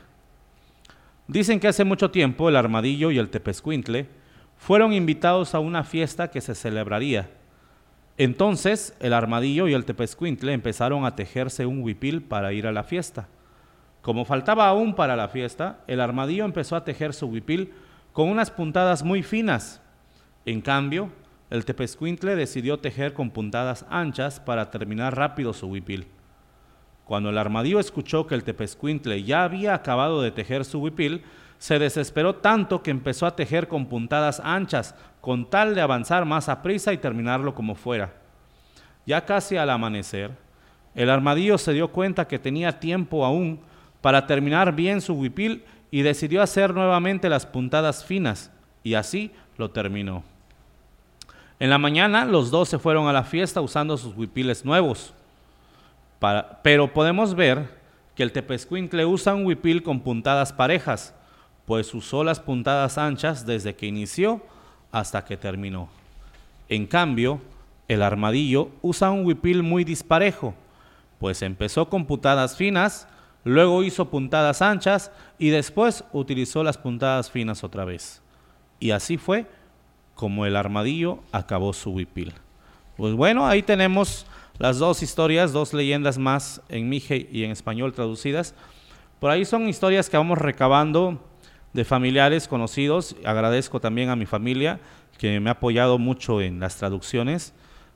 Dicen que hace mucho tiempo el armadillo y el tepescuintle fueron invitados a una fiesta que se celebraría. Entonces el armadillo y el tepescuintle empezaron a tejerse un huipil para ir a la fiesta. Como faltaba aún para la fiesta, el armadillo empezó a tejer su huipil con unas puntadas muy finas. En cambio, el tepescuintle decidió tejer con puntadas anchas para terminar rápido su huipil. Cuando el armadillo escuchó que el tepescuintle ya había acabado de tejer su huipil, se desesperó tanto que empezó a tejer con puntadas anchas, con tal de avanzar más a prisa y terminarlo como fuera. Ya casi al amanecer, el armadillo se dio cuenta que tenía tiempo aún para terminar bien su huipil y decidió hacer nuevamente las puntadas finas, y así lo terminó. En la mañana los dos se fueron a la fiesta usando sus huipiles nuevos. pero podemos ver que el tepescuintle usa un huipil con puntadas parejas, pues usó las puntadas anchas desde que inició hasta que terminó. En cambio, el armadillo usa un huipil muy disparejo, pues empezó con puntadas finas, luego hizo puntadas anchas y después utilizó las puntadas finas otra vez. Y así fue como el armadillo acabó su huipil. Pues bueno, ahí tenemos las dos historias, dos leyendas más en mije y en español traducidas. Por ahí son historias que vamos recabando de familiares conocidos. Agradezco también a mi familia que me ha apoyado mucho en las traducciones,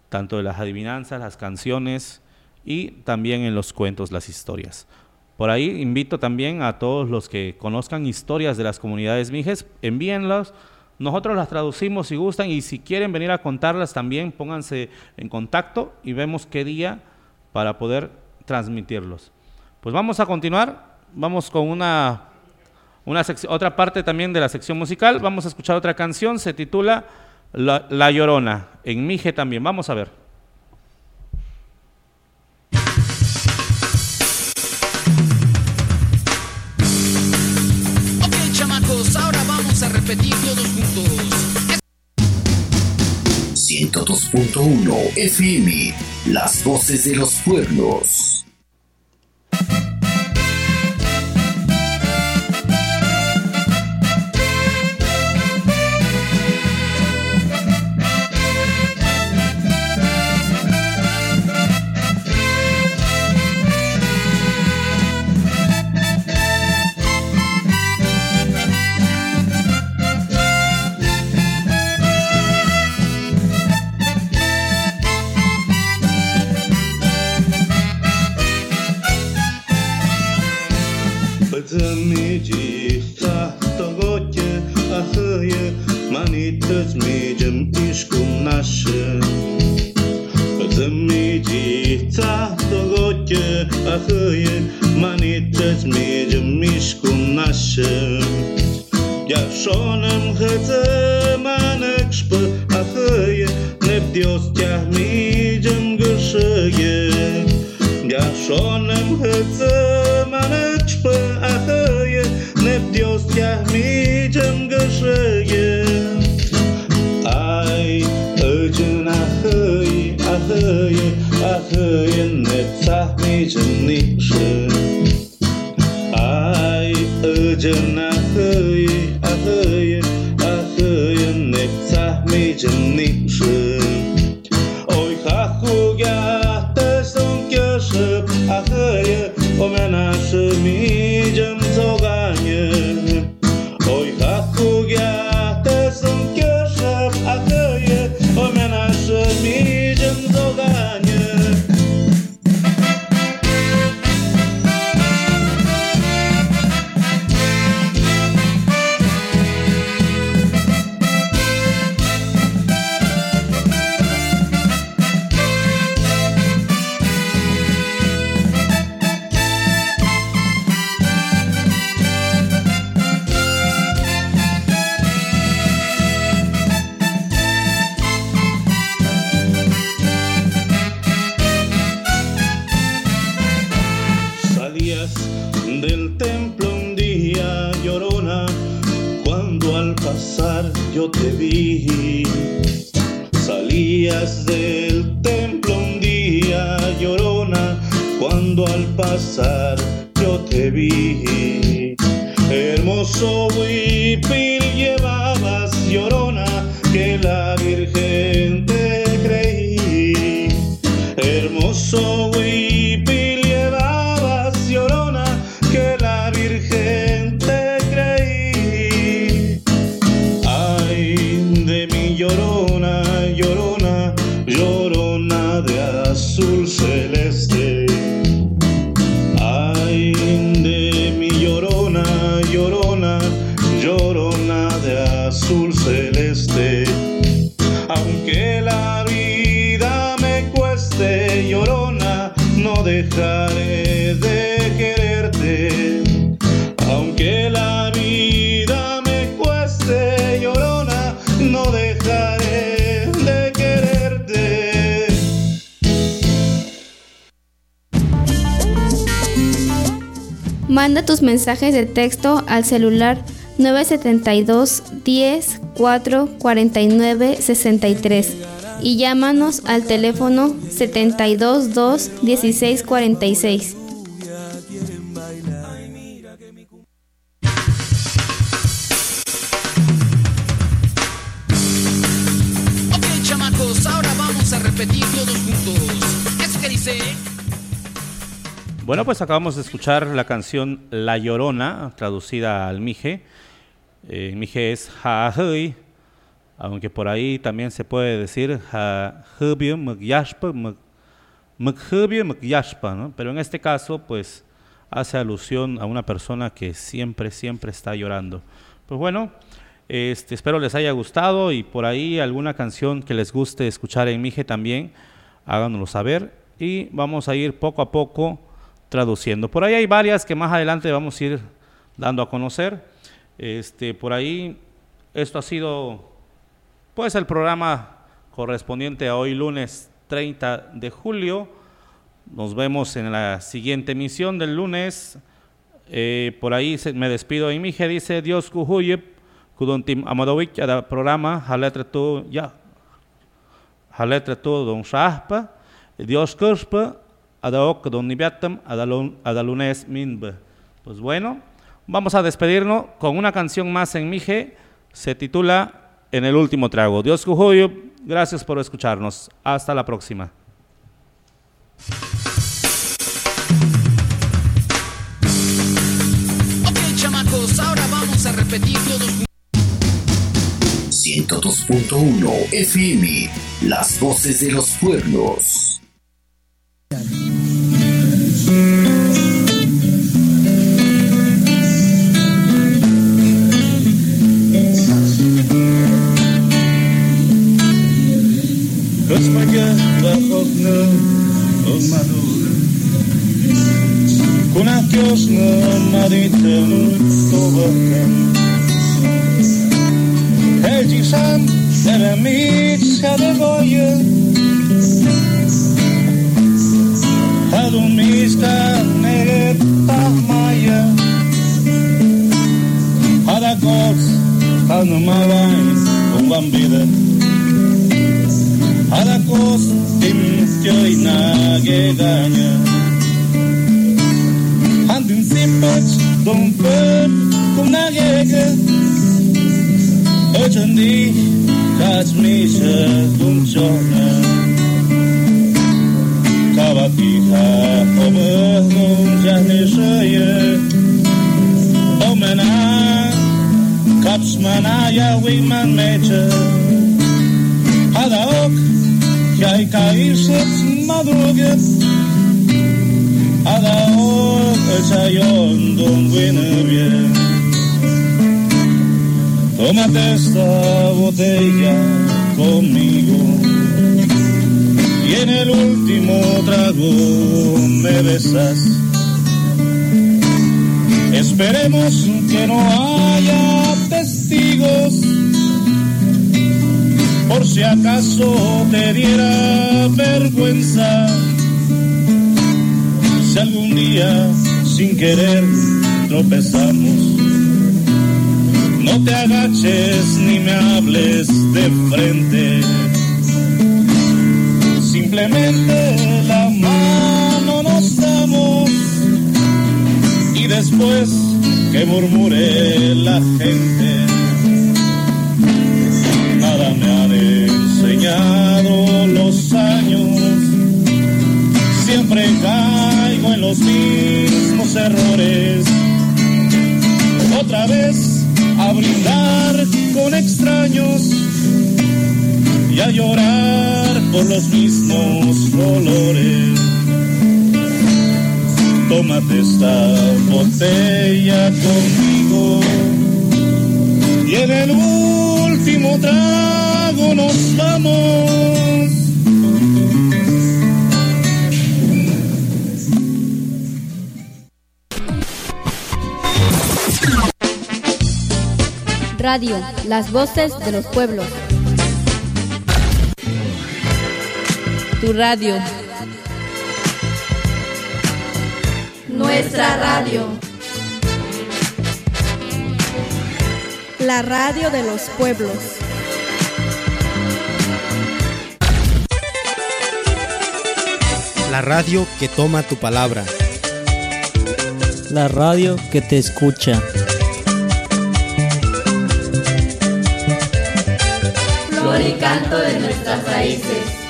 tanto de las adivinanzas, las canciones y también en los cuentos, las historias. Por ahí invito también a todos los que conozcan historias de las comunidades mijes, envíenlas nosotros las traducimos si gustan y si quieren venir a contarlas también, pónganse en contacto y vemos qué día para poder transmitirlos. Pues vamos a continuar, vamos con una, una otra parte también de la sección musical, vamos a escuchar otra canción, se titula La, la Llorona, en Mije también, vamos a ver. repetir todos juntos. 102.1 FM, las voces de los pueblos. göğe manites mecim mişkum naşım Gavşonum hıtım anıkşpı ahıye Nep dios kahmicim gırşıge Gavşonum hıtım anıkşpı ahıye Nep dios kahmicim gırşıge Ay öcün ahıye ahıye in urge nişe Ay öcen ahıy ahıy ahıy in eftahmece nişe mensajes de texto al celular 972 10 4 49 63 y llámanos al teléfono 72 2 pues acabamos de escuchar la canción La Llorona, traducida al Mije. Eh, Mije es Haahui, aunque por ahí también se puede decir Mghubi Mgyashpa, ¿no? Pero en este caso, pues hace alusión a una persona que siempre, siempre está llorando. Pues bueno, este, espero les haya gustado y por ahí alguna canción que les guste escuchar en Mije también, háganoslo saber y vamos a ir poco a poco traduciendo. Por ahí hay varias que más adelante vamos a ir dando a conocer. Este, por ahí, esto ha sido pues el programa correspondiente a hoy lunes 30 de julio. Nos vemos en la siguiente emisión del lunes. Eh, por ahí se, me despido en Mije, dice Dios Kujuyip, Kudontim Amadovich, ada programa, Haletre tu, ya, Haletre tu, Don Shahpa, Dios Kurspa, Adaok Don Nibiatam, Adalunes Minbe. Pues bueno, vamos a despedirnos con una canción más en Mije, se titula En el último trago. Dios Kujuyip, gracias por escucharnos. Hasta la próxima. Ok, chamacos, ahora vamos a repetir todos juntos. 102.1 FM, las voces de los pueblos. Rozmagę zachodny odmadury Kuna kioszny odmaditel tovatem Elcişan eremiç hadi boyu. Hadumişten eret tahmaya Hada koç tanımalayız Ondan bilir Harakoz dimtioi nagegania Handin simpach dom pep kum nagege Ochandi kach misha dum chona Kavatiha obehum jahnishaya Omena kapsmana ya Man mecha Jai cairse madrugues a la hora chayón don buena bien. Tómate esta botella conmigo. Y en el último trago me besas. Esperemos que no haya testigos por si acaso te diera vergüenza, si algún día sin querer tropezamos, No te agaches ni me hables de frente. Simplemente la mano nos damos y después que murmure la gente. Los años. Siempre caigo en los mismos errores. Otra vez a brindar con extraños y a llorar por los mismos dolores. Tómate esta botella conmigo y en el último trago nos vamos. Radio, las voces de los pueblos. Tu radio. Nuestra radio. La radio de los pueblos. La radio que toma tu palabra. La radio que te escucha. Flor y canto de nuestras raíces.